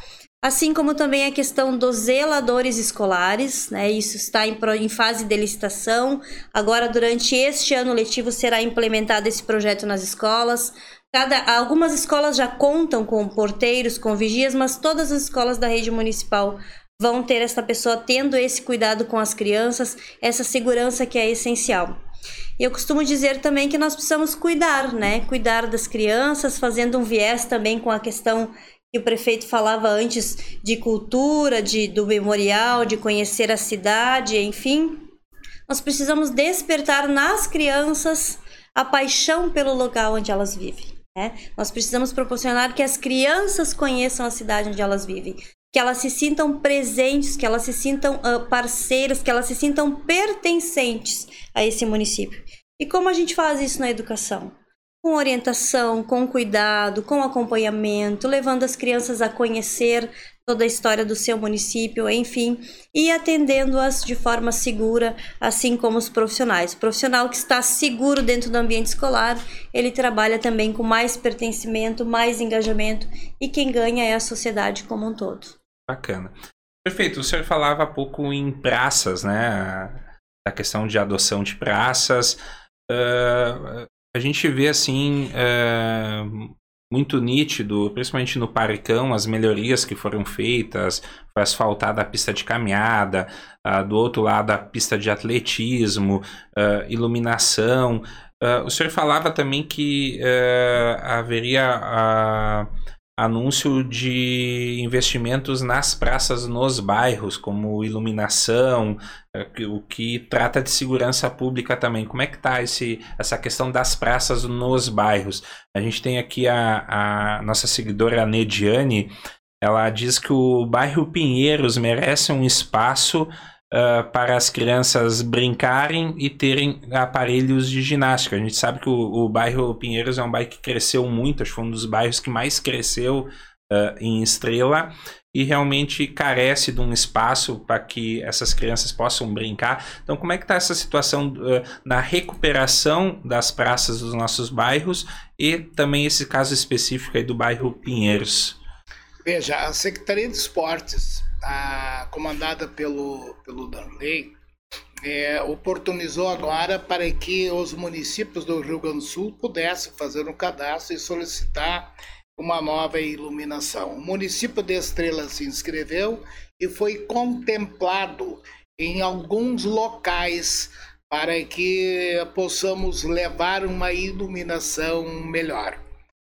Assim como também a questão dos zeladores escolares, né? Isso está em, em, fase de licitação. Agora, durante este ano letivo, será implementado esse projeto nas escolas. Cada, algumas escolas já contam com porteiros, com vigias, mas todas as escolas da rede municipal vão ter essa pessoa tendo esse cuidado com as crianças, essa segurança que é essencial. E eu costumo dizer também que nós precisamos cuidar, né? Cuidar das crianças, fazendo um viés também com a questão que o prefeito falava antes de cultura, de, do memorial, de conhecer a cidade, enfim. Nós precisamos despertar nas crianças a paixão pelo local onde elas vivem. Né? Nós precisamos proporcionar que as crianças conheçam a cidade onde elas vivem, que elas se sintam presentes, que elas se sintam uh, parceiras, que elas se sintam pertencentes a esse município. E como a gente faz isso na educação? Com orientação, com cuidado, com acompanhamento, levando as crianças a conhecer toda a história do seu município, enfim, e atendendo-as de forma segura, assim como os profissionais. O profissional que está seguro dentro do ambiente escolar, ele trabalha também com mais pertencimento, mais engajamento, e quem ganha é a sociedade como um todo. Bacana. Perfeito. O senhor falava há pouco em praças, né? A questão de adoção de praças. Uh, a gente vê assim uh, muito nítido, principalmente no Paricão, as melhorias que foram feitas, foi asfaltada a pista de caminhada, uh, do outro lado a pista de atletismo, iluminação. o senhor falava também que haveria anúncio de investimentos nas praças nos bairros, como iluminação, eh, o que trata de segurança pública também. Como é que está essa questão das praças nos bairros? A gente tem aqui a, a nossa seguidora Nediane, ela diz que o bairro Pinheiros merece um espaço uh, para as crianças brincarem e terem aparelhos de ginástica. A gente sabe que o, o, bairro Pinheiros é um bairro que cresceu muito, acho que foi um dos bairros que mais cresceu uh, em Estrela e realmente carece de um espaço para que essas crianças possam brincar. Então, como é que está essa situação uh, na recuperação das praças dos nossos bairros e também esse caso específico aí do bairro Pinheiros? Veja, a Secretaria de Esportes a, comandada pelo, pelo Danley, é, oportunizou agora para que os municípios do Rio Grande do Sul pudessem fazer um cadastro e solicitar uma nova iluminação. O município de Estrela se inscreveu e foi contemplado em alguns locais para que possamos levar uma iluminação melhor.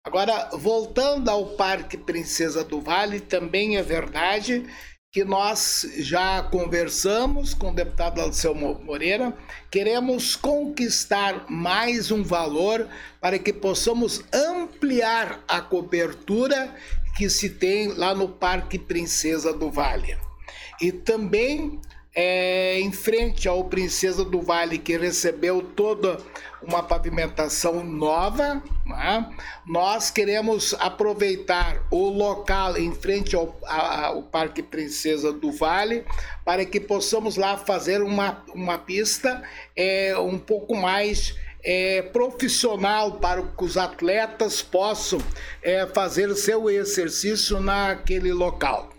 Agora, voltando ao Parque Princesa do Vale, também é verdade que nós já conversamos com o deputado Alceu Moreira, queremos conquistar mais um valor para que possamos ampliar a cobertura que se tem lá no Parque Princesa do Vale. E também é, em frente ao Princesa do Vale, que recebeu toda uma pavimentação nova, né? nós queremos aproveitar o local em frente ao, ao Parque Princesa do Vale para que possamos lá fazer uma, uma pista é, um pouco mais é, profissional para que os atletas possam é, fazer seu exercício naquele local.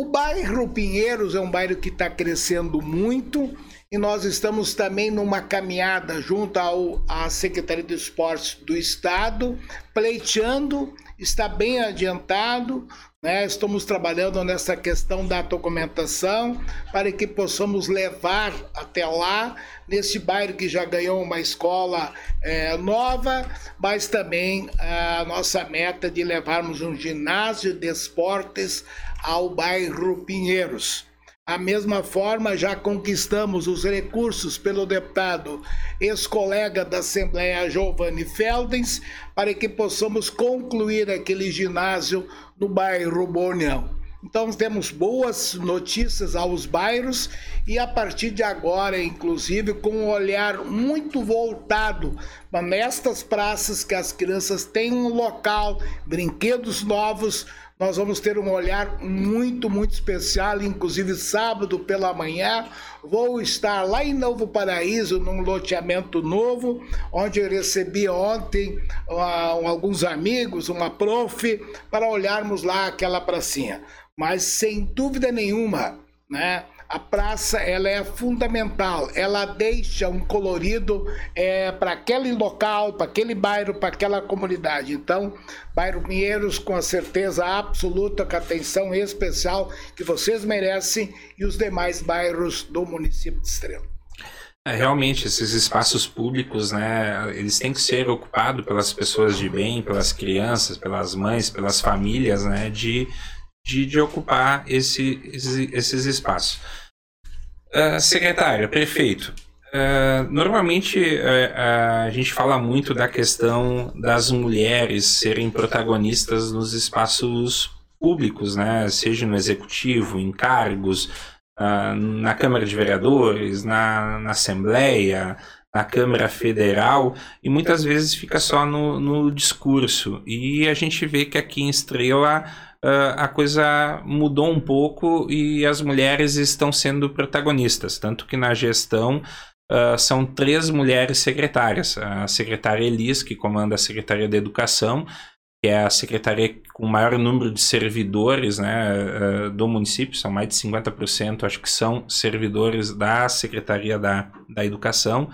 O bairro Pinheiros é um bairro que está crescendo muito e nós estamos também numa caminhada junto ao, à Secretaria de Esportes do Estado, pleiteando, está bem adiantado, né? estamos trabalhando nessa questão da documentação para que possamos levar até lá, nesse bairro que já ganhou uma escola é, nova, mas também a nossa meta de levarmos um ginásio de esportes ao bairro Pinheiros. A mesma forma, já conquistamos os recursos pelo deputado ex-colega da Assembleia Giovanni Feldens para que possamos concluir aquele ginásio no bairro Borneão. Então temos boas notícias aos bairros e a partir de agora, inclusive, com um olhar muito voltado nestas praças que as crianças têm um local, brinquedos novos, nós vamos ter um olhar muito, muito especial, inclusive sábado pela manhã. Vou estar lá em Novo Paraíso, num loteamento novo, onde eu recebi ontem uh, alguns amigos, uma prof, para olharmos lá aquela pracinha. Mas sem dúvida nenhuma, né? A praça ela é fundamental, ela deixa um colorido é, para aquele local, para aquele bairro, para aquela comunidade. Então, bairro Pinheiros, com a certeza absoluta, com a atenção especial que vocês merecem e os demais bairros do município de Estrela. É, realmente, esses espaços públicos, né, eles têm que ser ocupados pelas pessoas de bem, pelas crianças, pelas mães, pelas famílias, né, de de, de ocupar esse, esse, esses espaços. Uh, secretária, prefeito, uh, normalmente uh, a gente fala muito da questão das mulheres serem protagonistas nos espaços públicos, né? seja no executivo, em cargos, na Câmara de Vereadores, na, na Assembleia, na Câmara Federal e muitas vezes fica só no, no discurso. E a gente vê que aqui em Estrela uh, a coisa mudou um pouco e as mulheres estão sendo protagonistas, tanto que na gestão Uh, são três mulheres secretárias. A secretária Elis, que comanda a Secretaria da Educação, que é a secretaria com o maior número de servidores né, uh, do município, são mais de 50%, acho que são servidores da Secretaria da, da Educação.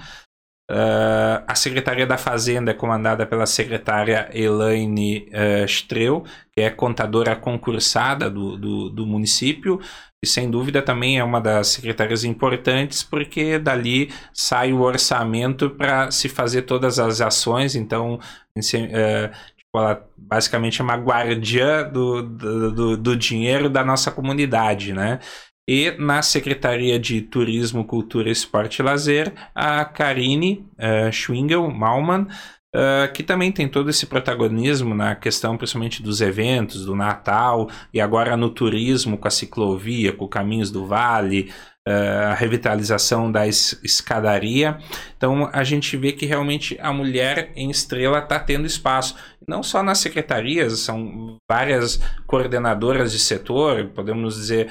Uh, a Secretaria da Fazenda é comandada pela secretária Elaine uh, Streu, que é contadora concursada do, do, do, município, e sem dúvida também é uma das secretárias importantes, porque dali sai o orçamento para se fazer todas as ações, então uh, ela basicamente é uma guardiã do, do, do, dinheiro da nossa comunidade, né? E na Secretaria de Turismo, Cultura, Esporte e Lazer, a Karine uh, Schwingel Malman, uh, que também tem todo esse protagonismo na questão principalmente dos eventos, do Natal, e agora no turismo, com a ciclovia, com Caminhos do Vale, uh, a revitalização da es escadaria. Então a gente vê que realmente a mulher em estrela está tendo espaço. Não só nas secretarias, são várias coordenadoras de setor, podemos dizer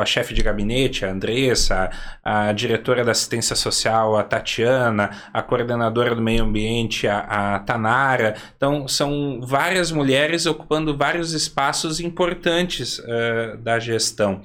a chefe de gabinete, a Andressa, a diretora da assistência social, a Tatiana, a coordenadora do meio ambiente, a, a Tanara. Então, são várias mulheres ocupando vários espaços importantes uh, da gestão.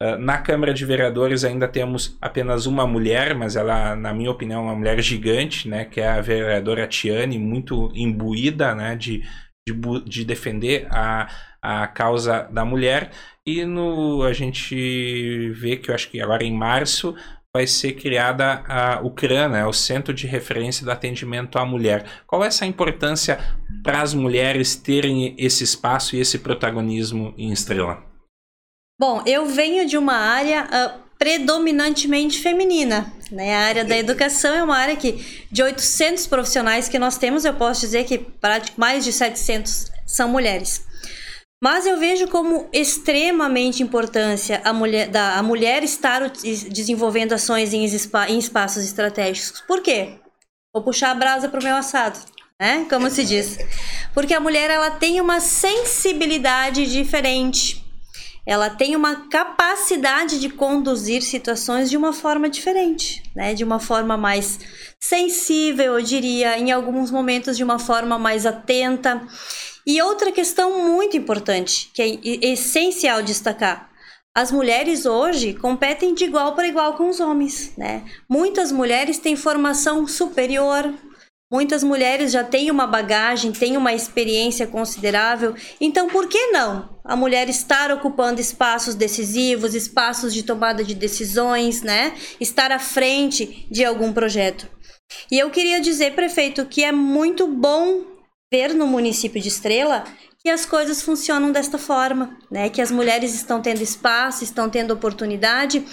Uh, na Câmara de Vereadores ainda temos apenas uma mulher, mas ela, na minha opinião, é uma mulher gigante, né, que é a vereadora Tiane, muito imbuída né, de, de, de defender a, a causa da mulher. E no, a gente vê que eu acho que agora em março vai ser criada a, CRAN, né, o Centro de Referência do Atendimento à Mulher. Qual é essa importância para as mulheres terem esse espaço e esse protagonismo em Estrela? Bom, eu venho de uma área uh, predominantemente feminina. Né? A área da educação é uma área que, de 800 profissionais que nós temos, eu posso dizer que mais de 700 são mulheres. Mas eu vejo como extremamente importância a mulher, da, a mulher estar desenvolvendo ações em, em espaços estratégicos. Por quê? Vou puxar a brasa para o meu assado, né? Como se diz. Porque a mulher ela tem uma sensibilidade diferente. Ela tem uma capacidade de conduzir situações de uma forma diferente, né? De uma forma mais sensível, eu diria, em alguns momentos de uma forma mais atenta. E outra questão muito importante, que é essencial destacar. As mulheres hoje competem de igual para igual com os homens, né? Muitas mulheres têm formação superior, muitas mulheres já têm uma bagagem, têm uma experiência considerável. Então, por que não a mulher estar ocupando espaços decisivos, espaços de tomada de decisões, né? Estar à frente de algum projeto. E eu queria dizer, prefeito, que é muito bom ver no município de Estrela que as coisas funcionam desta forma, né? Que as mulheres estão tendo espaço, estão tendo oportunidade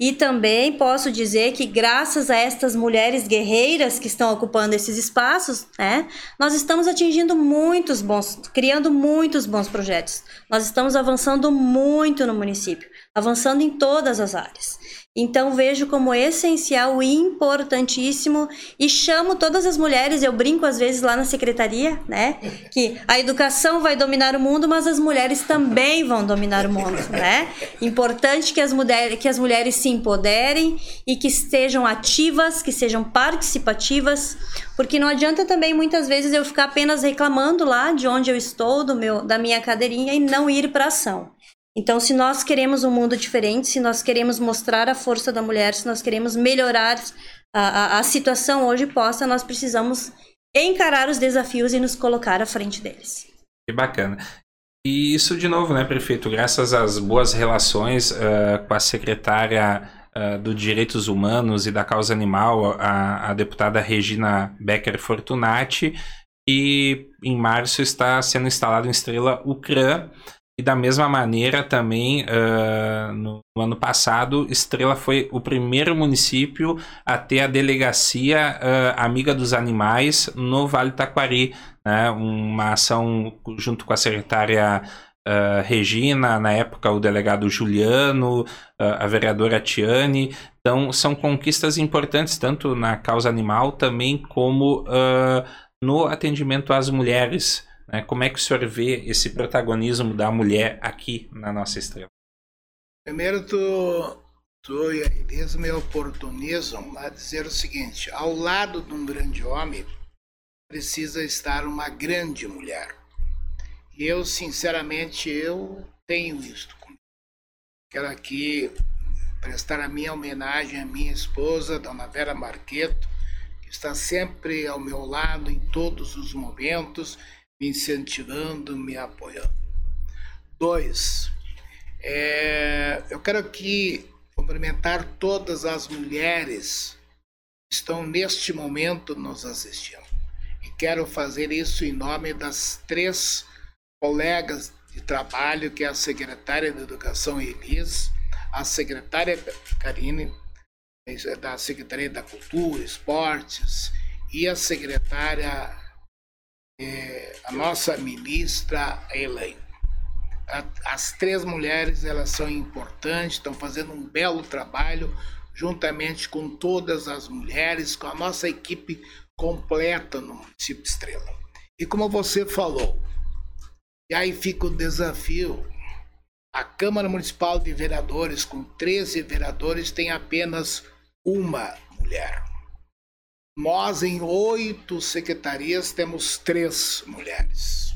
e também posso dizer que graças a estas mulheres guerreiras que estão ocupando esses espaços, né? Nós estamos atingindo muitos bons, criando muitos bons projetos. Nós estamos avançando muito no município, avançando em todas as áreas. Então vejo como essencial e importantíssimo e chamo todas as mulheres, eu brinco às vezes lá na secretaria, né, que a educação vai dominar o mundo, mas as mulheres também vão dominar o mundo, né? Importante que as mulheres que as mulheres se empoderem e que estejam ativas, que sejam participativas, porque não adianta também muitas vezes eu ficar apenas reclamando lá de onde eu estou, do meu da minha cadeirinha e não ir para ação. Então, se nós queremos um mundo diferente, se nós queremos mostrar a força da mulher, se nós queremos melhorar a, a, a situação hoje posta, nós precisamos encarar os desafios e nos colocar à frente deles. Que bacana. E isso, de novo, né, prefeito, graças às boas relações uh, com a secretária uh, do Direitos Humanos e da Causa Animal, a, a deputada Regina Becker Fortunati, e em março está sendo instalado em Estrela o CRAM, e da mesma maneira também, uh, no, no, ano passado, Estrela foi o primeiro município a ter a delegacia uh, Amiga dos Animais no Vale Taquari. Né? Uma ação junto com a secretária uh, Regina, na época o delegado Juliano, a vereadora Tiane. Então, são conquistas importantes, tanto na causa animal, também como no atendimento às mulheres. Né? Como é que o senhor vê esse protagonismo da mulher aqui na nossa estrela? Primeiro, tu, tu e a Elisa me oportunizam a dizer o seguinte: ao lado de um grande homem, precisa estar uma grande mulher. E eu, sinceramente, eu tenho isto. Quero aqui prestar a minha homenagem à minha esposa, Dona Vera Marqueto, que está sempre ao meu lado em todos os momentos, me incentivando, me apoiando. Dois, é, eu quero aqui cumprimentar todas as mulheres que estão neste momento nos assistindo. E quero fazer isso em nome das três colegas de trabalho, que é a secretária de Educação Elis, a secretária Karine, da Secretaria da Cultura, Esportes, e a secretária, é, a nossa ministra Elaine. As três mulheres elas são importantes, estão fazendo um belo trabalho juntamente com todas as mulheres, com a nossa equipe completa no município Estrela. E como você falou, e aí fica o desafio. A Câmara Municipal de Vereadores, com 13 vereadores, tem apenas uma mulher. Nós, em oito secretarias, temos três mulheres.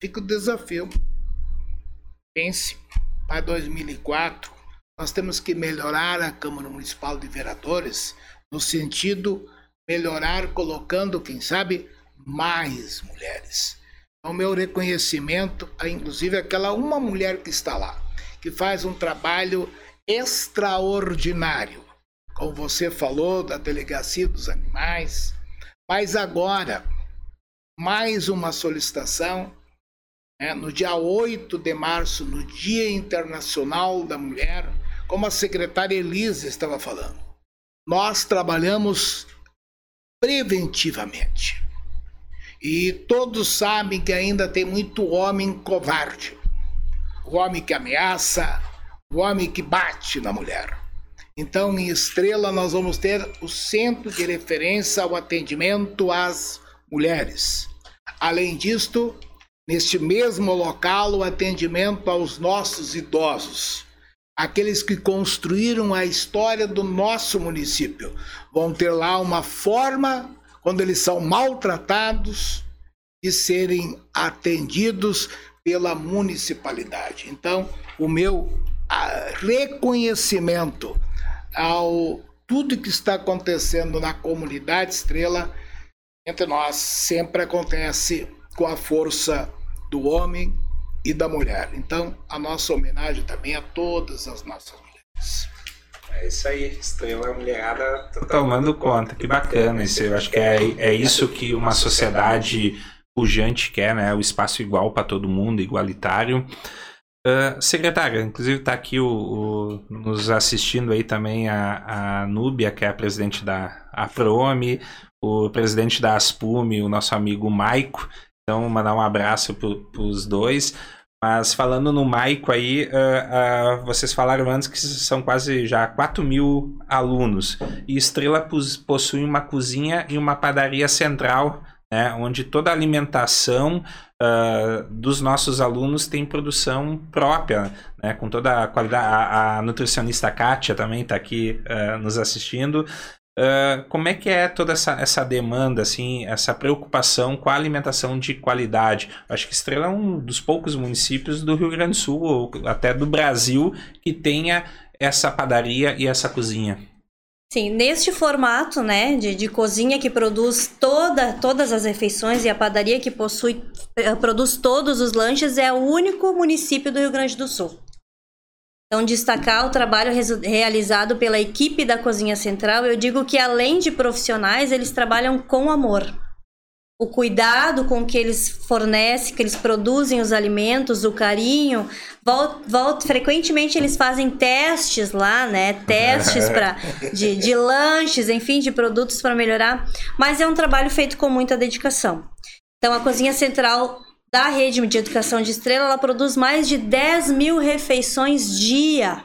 Fica o desafio. Pense, para 2004, nós temos que melhorar a Câmara Municipal de Vereadores no sentido melhorar colocando, quem sabe, mais mulheres ao meu reconhecimento, inclusive aquela uma mulher que está lá, que faz um trabalho extraordinário. Como você falou da delegacia dos animais, mas agora mais uma solicitação né, no dia 8 de março, no Dia Internacional da Mulher, como a secretária Elisa estava falando. Nós trabalhamos preventivamente. E todos sabem que ainda tem muito homem covarde. O homem que ameaça, o homem que bate na mulher. Então, em Estrela, nós vamos ter o centro de referência ao atendimento às mulheres. Além disto, neste mesmo local, o atendimento aos nossos idosos, aqueles que construíram a história do nosso município. Vão ter lá uma forma quando eles são maltratados, de serem atendidos pela municipalidade. Então, o meu reconhecimento ao tudo que está acontecendo na comunidade Estrela entre nós sempre acontece com a força do homem e da mulher. Então, a nossa homenagem também a todas as nossas mulheres. É isso aí, estrela mulherada tomando conta, que bacana. Isso, eu acho que é, é isso que uma sociedade pujante quer, né? O espaço igual para todo mundo, igualitário. Uh, secretária, inclusive está aqui o, o, nos assistindo aí também a, a Núbia, que é a presidente da APROME, o presidente da ASPUME, o nosso amigo Maico. Então, mandar um abraço para os dois. Mas falando no Maico aí, uh, uh, vocês falaram antes que são quase já 4 mil alunos. E Estrela possui uma cozinha e uma padaria central, né, onde toda a alimentação uh, dos nossos alunos tem produção própria, né, com toda a qualidade. A, a nutricionista Kátia também está aqui nos assistindo. Uh, como é que é toda essa, essa demanda, assim, essa preocupação com a alimentação de qualidade? Acho que Estrela é um dos poucos municípios do Rio Grande do Sul, ou até do Brasil, que tenha essa padaria e essa cozinha. Sim, neste formato, né, de, de cozinha que produz toda, todas as refeições e a padaria que possui, eh, produz todos os lanches, é o único município do Rio Grande do Sul. Então, destacar o trabalho realizado pela equipe da Cozinha Central, eu digo que além de profissionais, eles trabalham com amor. O cuidado com que eles fornecem, que eles produzem os alimentos, o carinho. Volta, volta, frequentemente eles fazem testes lá, né? Testes pra, de, de lanches, enfim, de produtos para melhorar. Mas é um trabalho feito com muita dedicação. Então, a Cozinha Central da rede de educação de estrela, ela produz mais de 10 mil refeições dia,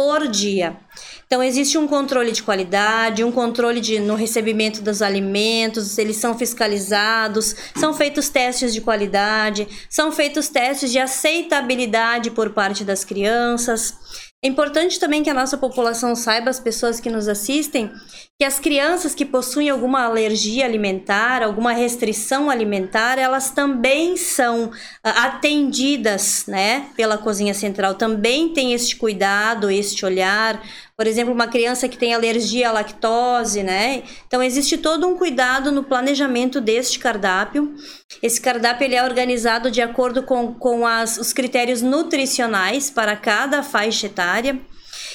por dia. Então, existe um controle de qualidade, um controle de, no recebimento dos alimentos, eles são fiscalizados, são feitos testes de qualidade, são feitos testes de aceitabilidade por parte das crianças. É importante também que a nossa população saiba, as pessoas que nos assistem, que as crianças que possuem alguma alergia alimentar, alguma restrição alimentar, elas também são ah, atendidas, né, pela cozinha central. Também tem este cuidado, este olhar. Por exemplo, uma criança que tem alergia à lactose, né? Então existe todo um cuidado no planejamento deste cardápio. Esse cardápio ele é organizado de acordo com, com as, os critérios nutricionais para cada faixa etária.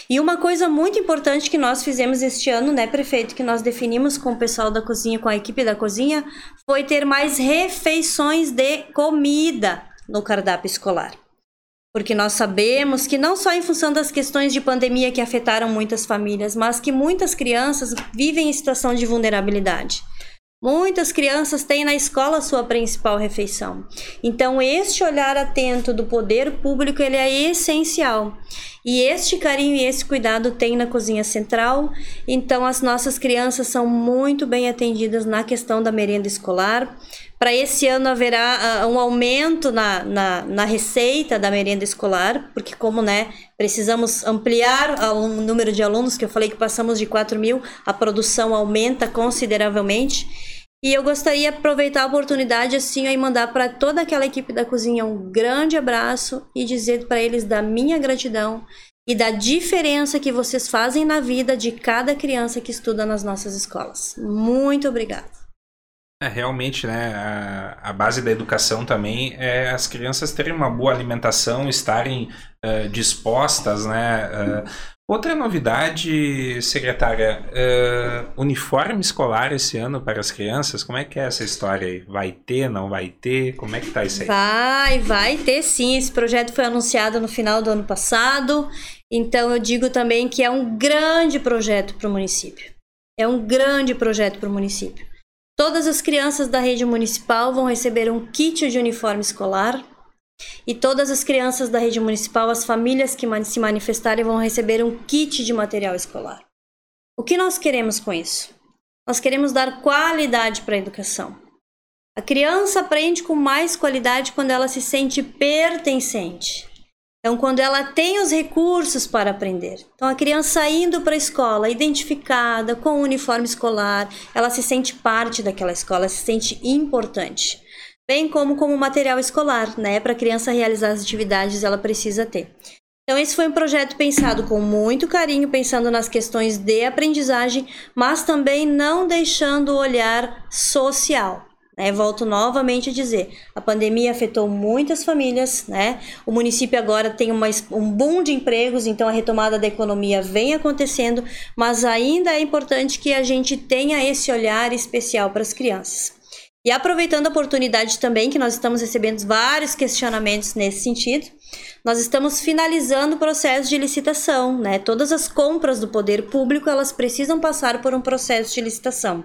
E uma coisa muito importante que nós fizemos este ano, né, prefeito, que nós definimos com o pessoal da cozinha, com a equipe da cozinha, foi ter mais refeições de comida no cardápio escolar. Porque nós sabemos que não só em função das questões de pandemia que afetaram muitas famílias, mas que muitas crianças vivem em situação de vulnerabilidade. Muitas crianças têm na escola sua principal refeição. Então, este olhar atento do poder público ele é essencial. E este carinho e esse cuidado tem na cozinha central. Então, as nossas crianças são muito bem atendidas na questão da merenda escolar. Para esse ano haverá uh, um aumento na, na, na, receita da merenda escolar, porque como né, precisamos ampliar o número de alunos, que eu falei que passamos de 4 mil, a produção aumenta consideravelmente. E eu gostaria de aproveitar a oportunidade assim e mandar para toda aquela equipe da cozinha um grande abraço e dizer para eles da minha gratidão e da diferença que vocês fazem na vida de cada criança que estuda nas nossas escolas. Muito obrigada. É, realmente, né, a, a, base da educação também é as crianças terem uma boa alimentação, estarem uh, dispostas, né, uh, Outra novidade, secretária, uh, uniforme escolar esse ano para as crianças, como é que é essa história aí? Vai ter, não vai ter? Como é que tá isso aí? Vai, vai ter sim. Esse projeto foi anunciado no final do ano passado, então eu digo também que é um grande projeto para o município. É um grande projeto para o município. Todas as crianças da rede municipal vão receber um kit de uniforme escolar e todas as crianças da rede municipal, as famílias que se manifestarem, vão receber um kit de material escolar. O que nós queremos com isso? Nós queremos dar qualidade para a educação. A criança aprende com mais qualidade quando ela se sente pertencente. Então, quando ela tem os recursos para aprender. Então, a criança indo para a escola, identificada, com o uniforme escolar, ela se sente parte daquela escola, se sente importante bem como como material escolar, né? Para a criança realizar as atividades, ela precisa ter. Então, esse foi um projeto pensado com muito carinho, pensando nas questões de aprendizagem, mas também não deixando o olhar social. Né? Volto novamente a dizer, a pandemia afetou muitas famílias, né? O município agora tem uma, um boom de empregos, então a retomada da economia vem acontecendo, mas ainda é importante que a gente tenha esse olhar especial para as crianças. E aproveitando a oportunidade também, que nós estamos recebendo vários questionamentos nesse sentido, nós estamos finalizando o processo de licitação, né? Todas as compras do poder público, elas precisam passar por um processo de licitação.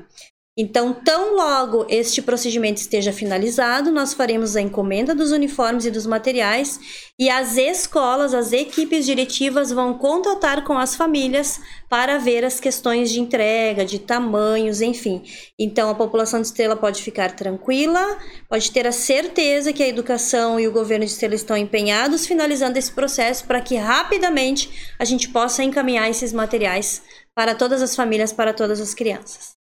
Então, tão logo este procedimento esteja finalizado, nós faremos a encomenda dos uniformes e dos materiais e as escolas, as equipes diretivas vão contatar com as famílias para ver as questões de entrega, de tamanhos, enfim. Então, a população de Estrela pode ficar tranquila, pode ter a certeza que a educação e o governo de Estrela estão empenhados finalizando esse processo para que rapidamente a gente possa encaminhar esses materiais para todas as famílias, para todas as crianças.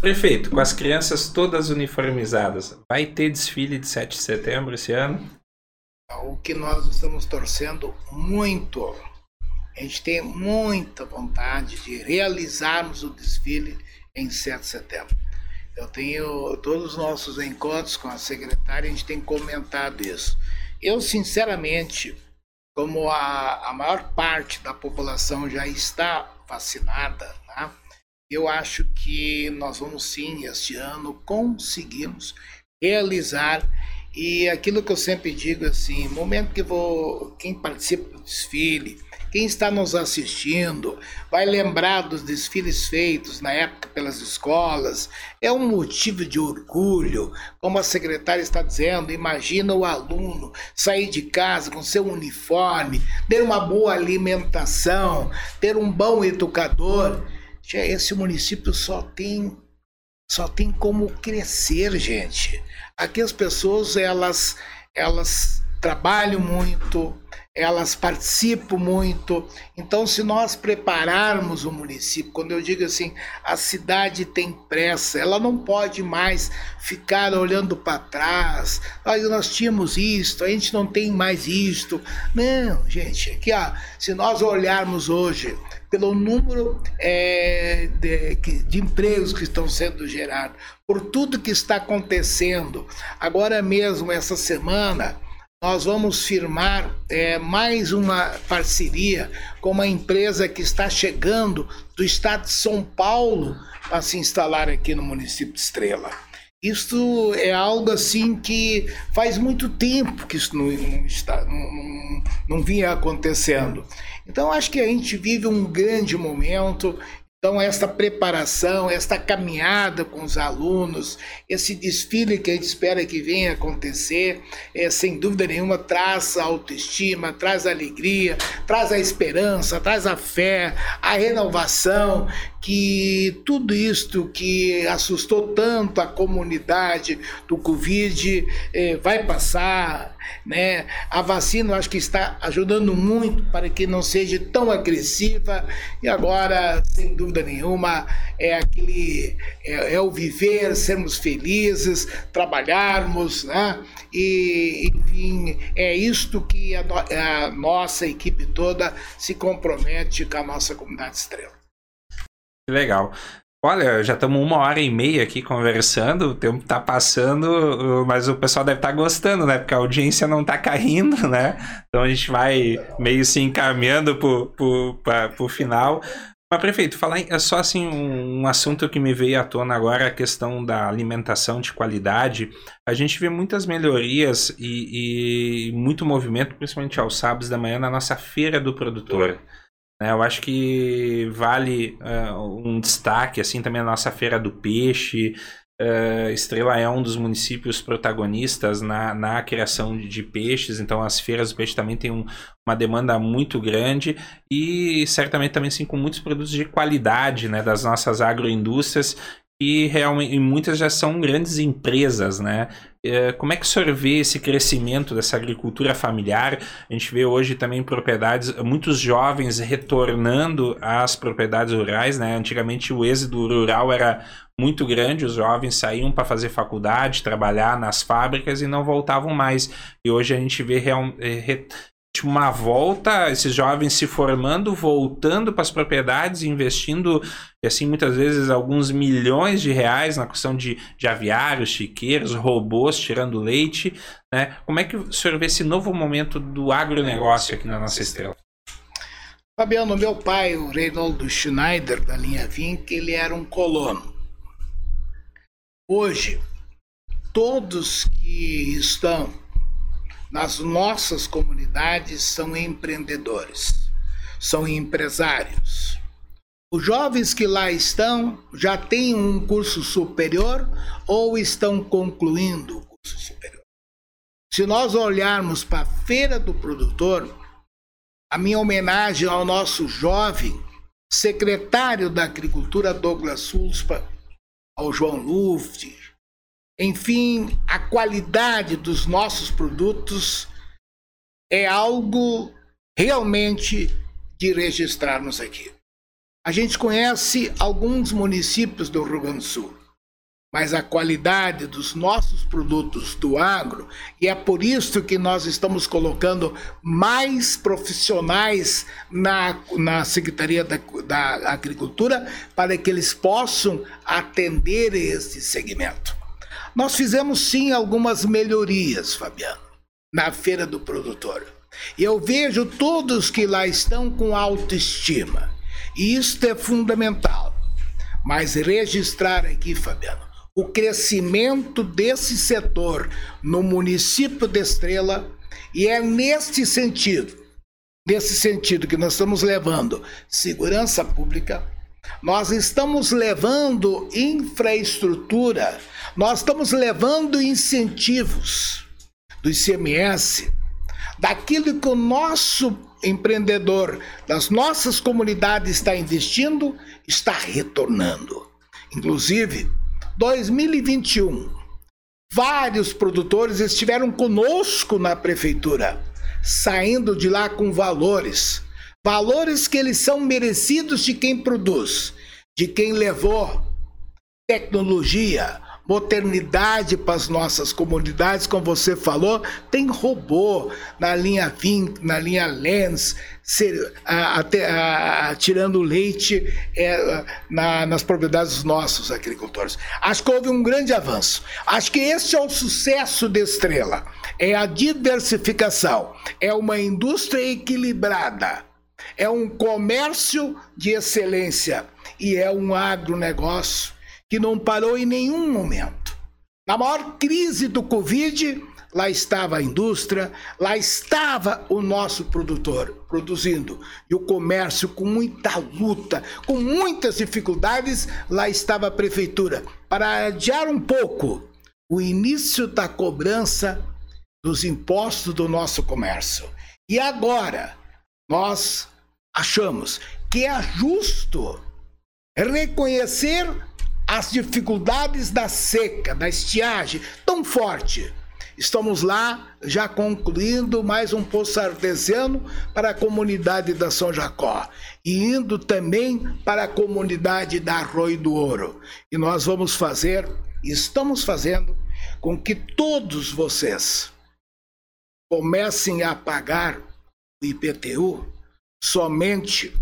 Prefeito, com as crianças todas uniformizadas, vai ter desfile de 7 de setembro esse ano? O que nós estamos torcendo muito. A gente tem muita vontade de realizarmos o desfile em 7 de setembro. Eu tenho todos os nossos encontros com a secretária, a gente tem comentado isso. Eu, sinceramente, como a, a maior parte da população já está vacinada, né? Eu acho que nós vamos sim, este ano, conseguimos realizar. E aquilo que eu sempre digo assim, momento que vou, quem participa do desfile, quem está nos assistindo vai lembrar dos desfiles feitos na época pelas escolas. É um motivo de orgulho, como a secretária está dizendo. Imagina o aluno sair de casa com seu uniforme, ter uma boa alimentação, ter um bom educador. Esse município só tem só tem como crescer, gente. Aqui as pessoas elas elas trabalham muito, elas participam muito. Então, se nós prepararmos o município, quando eu digo assim, a cidade tem pressa, ela não pode mais ficar olhando para trás. Olha, nós tínhamos isto, a gente não tem mais isto. Não, gente, aqui ó, se nós olharmos hoje pelo número é, de, de empregos que estão sendo gerados, por tudo que está acontecendo, agora mesmo essa semana nós vamos firmar é, mais uma parceria com uma empresa que está chegando do estado de São Paulo para se instalar aqui no município de Estrela. Isso é algo assim que faz muito tempo que isso não, não, está, não, não vinha acontecendo. Então acho que a gente vive um grande momento então, esta preparação, esta caminhada com os alunos, esse desfile que a gente espera que venha acontecer, é, sem dúvida nenhuma, traz a autoestima, traz a alegria, traz a esperança, traz a fé, a renovação, que tudo isto que assustou tanto a comunidade do Covid é, vai passar, né? A vacina acho que está ajudando muito para que não seja tão agressiva e agora, sem dúvida nenhuma, é aquele é, é o viver, sermos felizes, trabalharmos, né? E enfim, é isto que a, a nossa equipe toda se compromete com a nossa comunidade estrela. Que legal. Olha, já estamos uma hora e meia aqui conversando, o tempo está passando, mas o pessoal deve estar tá gostando, né? Porque a audiência não está caindo, né? Então a gente vai meio se encaminhando para o final. Mas, prefeito, falar é só assim um, um, assunto que me veio à tona agora, a questão da alimentação de qualidade. A gente vê muitas melhorias e, e muito movimento, principalmente aos sábados da manhã, na nossa feira do produtor. Eu acho que vale uh, um destaque assim também a nossa feira do peixe. Uh, Estrela é um dos municípios protagonistas na, na criação de, de peixes, então as feiras do peixe também têm um, uma demanda muito grande e certamente também sim com muitos produtos de qualidade né, das nossas agroindústrias e realmente muitas já são grandes empresas, né? É, como é que o senhor vê esse crescimento dessa agricultura familiar? A gente vê hoje também propriedades, muitos jovens retornando às propriedades rurais, né? Antigamente o êxodo rural era muito grande, os jovens saíam para fazer faculdade, trabalhar nas fábricas e não voltavam mais. E hoje a gente vê real, é, uma volta, esses jovens se formando, voltando para as propriedades, investindo, assim, muitas vezes alguns milhões de reais na questão de, de aviários, chiqueiros, robôs tirando leite, né? Como é que o senhor vê esse novo momento do agronegócio aqui na nossa estrela? Fabiano, meu pai, o Reinaldo Schneider, da linha Vink, ele era um colono. Hoje, todos que estão nas nossas comunidades são empreendedores, são empresários. Os jovens que lá estão já têm um curso superior ou estão concluindo o curso superior. Se nós olharmos para a feira do produtor, a minha homenagem ao nosso jovem secretário da Agricultura Douglas Sulspa, ao João Luft, enfim, a qualidade dos nossos produtos é algo realmente de registrarmos aqui. A gente conhece alguns municípios do Rio Grande do Sul, mas a qualidade dos nossos produtos do agro, e é por isso que nós estamos colocando mais profissionais na, na Secretaria da, da Agricultura para que eles possam atender esse segmento. Nós fizemos sim algumas melhorias, Fabiano, na feira do produtor. Eu vejo todos que lá estão com autoestima. E isto é fundamental. Mas registrar aqui, Fabiano, o crescimento desse setor no município de Estrela, e é neste sentido, nesse sentido que nós estamos levando segurança pública, nós estamos levando infraestrutura, nós estamos levando incentivos do ICMS, daquilo que o nosso empreendedor, das nossas comunidades está investindo, está retornando. Inclusive, 2021, vários produtores estiveram conosco na prefeitura, saindo de lá com valores Valores que eles são merecidos de quem produz, de quem levou tecnologia, modernidade para as nossas comunidades, como você falou, tem robô na linha Vim, na linha Lens, ser, a, a, tirando leite é, na, nas propriedades dos nossos agricultores. Acho que houve um grande avanço. Acho que esse é o sucesso de Estrela. É a diversificação, é uma indústria equilibrada é um comércio de excelência e é um agronegócio que não parou em nenhum momento. Na maior crise do Covid, lá estava a indústria, lá estava o nosso produtor produzindo. E o comércio com muita luta, com muitas dificuldades, lá estava a prefeitura. Para adiar um pouco o início da cobrança dos impostos do nosso comércio. E agora, nós achamos que é justo reconhecer as dificuldades da seca, da estiagem tão forte. Estamos lá já concluindo mais um poço artesiano para a comunidade da São Jacó e indo também para a comunidade da Arroio do Ouro. E nós vamos fazer, estamos fazendo, com que todos vocês comecem a pagar o IPTU somente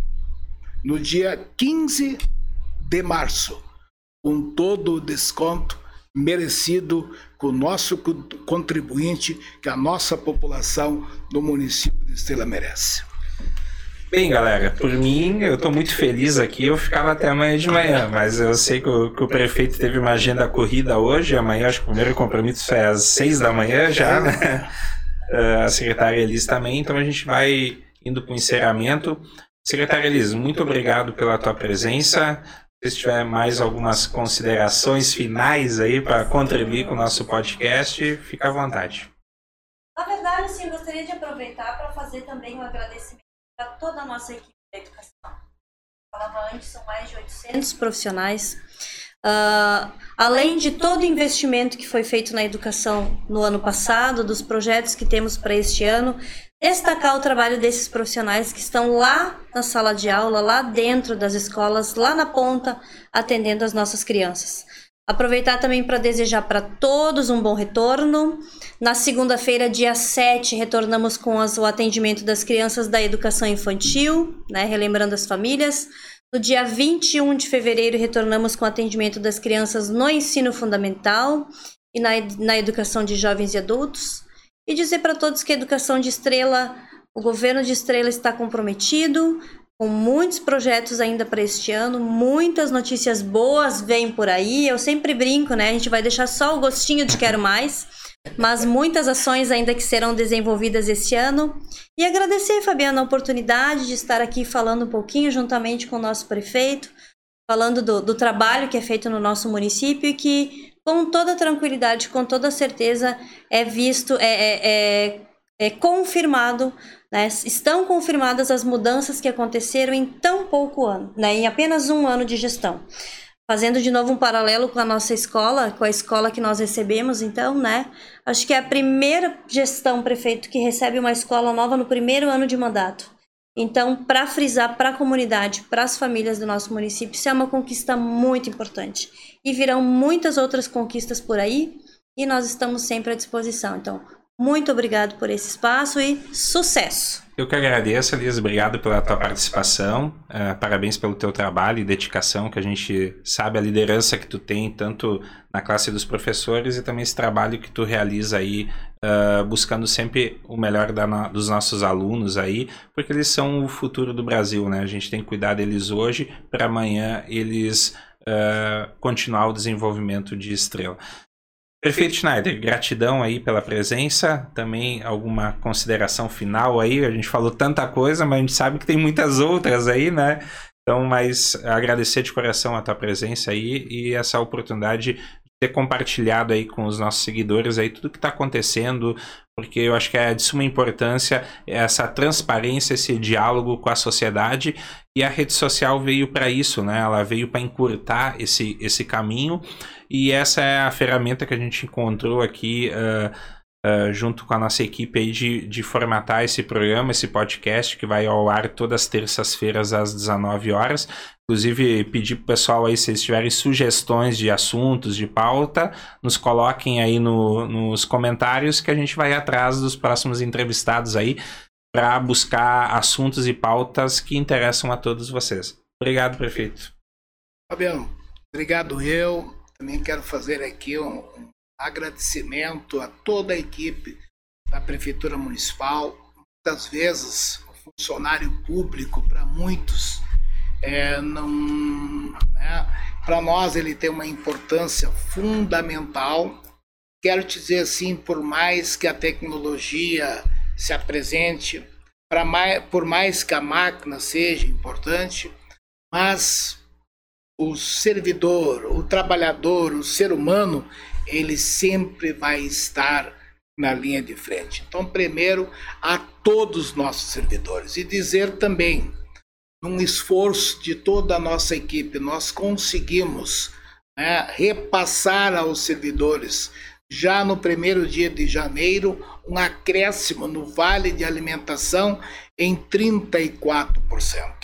no dia 15 de março, com todo o desconto merecido com o nosso contribuinte, que a nossa população do município de Estrela merece. Bem, galera, por mim, eu estou muito feliz aqui. Eu ficava até amanhã de manhã, mas eu sei que o, que o, prefeito teve uma agenda corrida hoje. Amanhã, acho que o primeiro compromisso é às seis da manhã já, né? A secretária Elis também, então a gente vai indo para o encerramento. Secretária Elis, muito obrigado pela tua presença. Se tiver mais algumas considerações finais aí para contribuir com o nosso podcast, fica à vontade. Na verdade, sim, gostaria de aproveitar para fazer também um agradecimento para toda a nossa equipe da educação. falava antes, são mais de 800 profissionais. Uh, além de todo o investimento que foi feito na educação no ano passado, dos projetos que temos para este ano, destacar o trabalho desses profissionais que estão lá na sala de aula, lá dentro das escolas, lá na ponta, atendendo as nossas crianças. Aproveitar também para desejar para todos um bom retorno. Na segunda-feira, dia 7, retornamos com as, o atendimento das crianças da educação infantil, né, relembrando as famílias. No dia 21 de fevereiro, retornamos com o atendimento das crianças no ensino fundamental e na, na educação de jovens e adultos. E dizer para todos que a educação de Estrela, o governo de Estrela está comprometido com muitos projetos ainda para este ano, muitas notícias boas vêm por aí. Eu sempre brinco, né? A gente vai deixar só o gostinho de quero mais, mas muitas ações ainda que serão desenvolvidas este ano. E agradecer, Fabiana, a oportunidade de estar aqui falando um pouquinho juntamente com o nosso prefeito, falando do, do trabalho que é feito no nosso município e que com toda tranquilidade, com toda certeza, é visto, é, é, é, é confirmado, né? estão confirmadas as mudanças que aconteceram em tão pouco ano, né? em apenas um ano de gestão. Fazendo de novo um paralelo com a nossa escola, com a escola que nós recebemos, então, né? Acho que é a primeira gestão prefeito que recebe uma escola nova no primeiro ano de mandato. Então, para frisar para a comunidade, para as famílias do nosso município, isso é uma conquista muito importante. E virão muitas outras conquistas por aí, e nós estamos sempre à disposição. Então, muito obrigado por esse espaço e sucesso! Eu que agradeço, Elias. Obrigado pela tua participação. Uh, parabéns pelo teu trabalho e dedicação, que a gente sabe a liderança que tu tem, tanto na classe dos professores e também esse trabalho que tu realiza aí, uh, buscando sempre o melhor da, dos nossos alunos aí, porque eles são o futuro do Brasil, né? A gente tem que cuidar deles hoje para amanhã eles uh, continuar o desenvolvimento de estrela. Perfeito, Schneider. Gratidão aí pela presença. Também alguma consideração final aí? A gente falou tanta coisa, mas a gente sabe que tem muitas outras aí, né? Então, mas agradecer de coração a tua presença aí e essa oportunidade de ter compartilhado aí com os nossos seguidores aí tudo que está acontecendo, porque eu acho que é de suma importância essa transparência, esse diálogo com a sociedade e a rede social veio para isso, né? Ela veio para encurtar esse, esse caminho e essa é a ferramenta que a gente encontrou aqui uh, uh, junto com a nossa equipe aí de, de formatar esse programa, esse podcast que vai ao ar todas as terças-feiras às 19 horas. Inclusive, pedir pro pessoal aí, se eles tiverem sugestões de assuntos, de pauta, nos coloquem aí no, nos comentários que a gente vai atrás dos próximos entrevistados aí para buscar assuntos e pautas que interessam a todos vocês. Obrigado, prefeito. Fabiano, obrigado eu. Também quero fazer aqui um, um agradecimento a toda a equipe da Prefeitura Municipal. Muitas vezes, o funcionário público, para muitos, é, não, né? para nós ele tem uma importância fundamental. Quero dizer assim, por mais que a tecnologia se apresente, mais, por mais que a máquina seja importante, mas o servidor, o trabalhador, o ser humano, ele sempre vai estar na linha de frente. Então, primeiro, a todos os nossos servidores e dizer também num esforço de toda a nossa equipe, nós conseguimos né, repassar aos servidores, já no primeiro dia de janeiro, um acréscimo no vale de alimentação em 34%.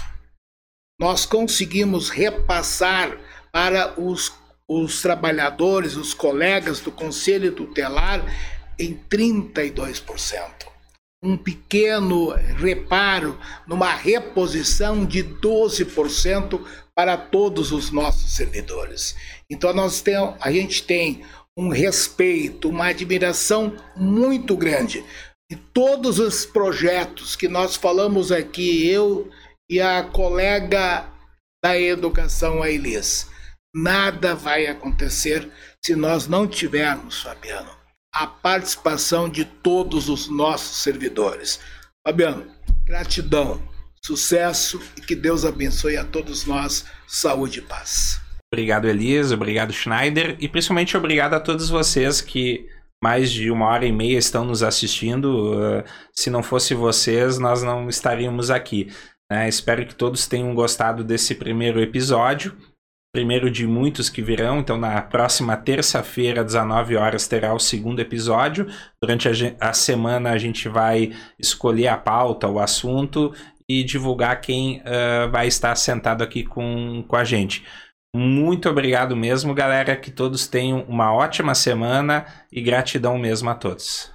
Nós conseguimos repassar para os, os trabalhadores, os colegas do Conselho Tutelar, em 32% um pequeno reparo numa reposição de 12% para todos os nossos servidores. Então nós temos, a gente tem um respeito, uma admiração muito grande. E todos os projetos que nós falamos aqui, eu e a colega da educação, a Elis, nada vai acontecer se nós não tivermos, Fabiano, a participação de todos os nossos servidores. Fabiano, gratidão, sucesso e que Deus abençoe a todos nós, saúde e paz. Obrigado, Elisa, obrigado, Schneider, e principalmente obrigado a todos vocês que mais de uma hora e meia estão nos assistindo. Uh, se não fosse vocês, nós não estaríamos aqui. Né? Espero que todos tenham gostado desse primeiro episódio primeiro de muitos que virão. Então, na próxima terça-feira, 19 horas, terá o segundo episódio. Durante a, a, semana, a gente vai escolher a pauta, o assunto e divulgar quem uh, vai estar sentado aqui com, com a gente. Muito obrigado mesmo, galera. Que todos tenham uma ótima semana e gratidão mesmo a todos.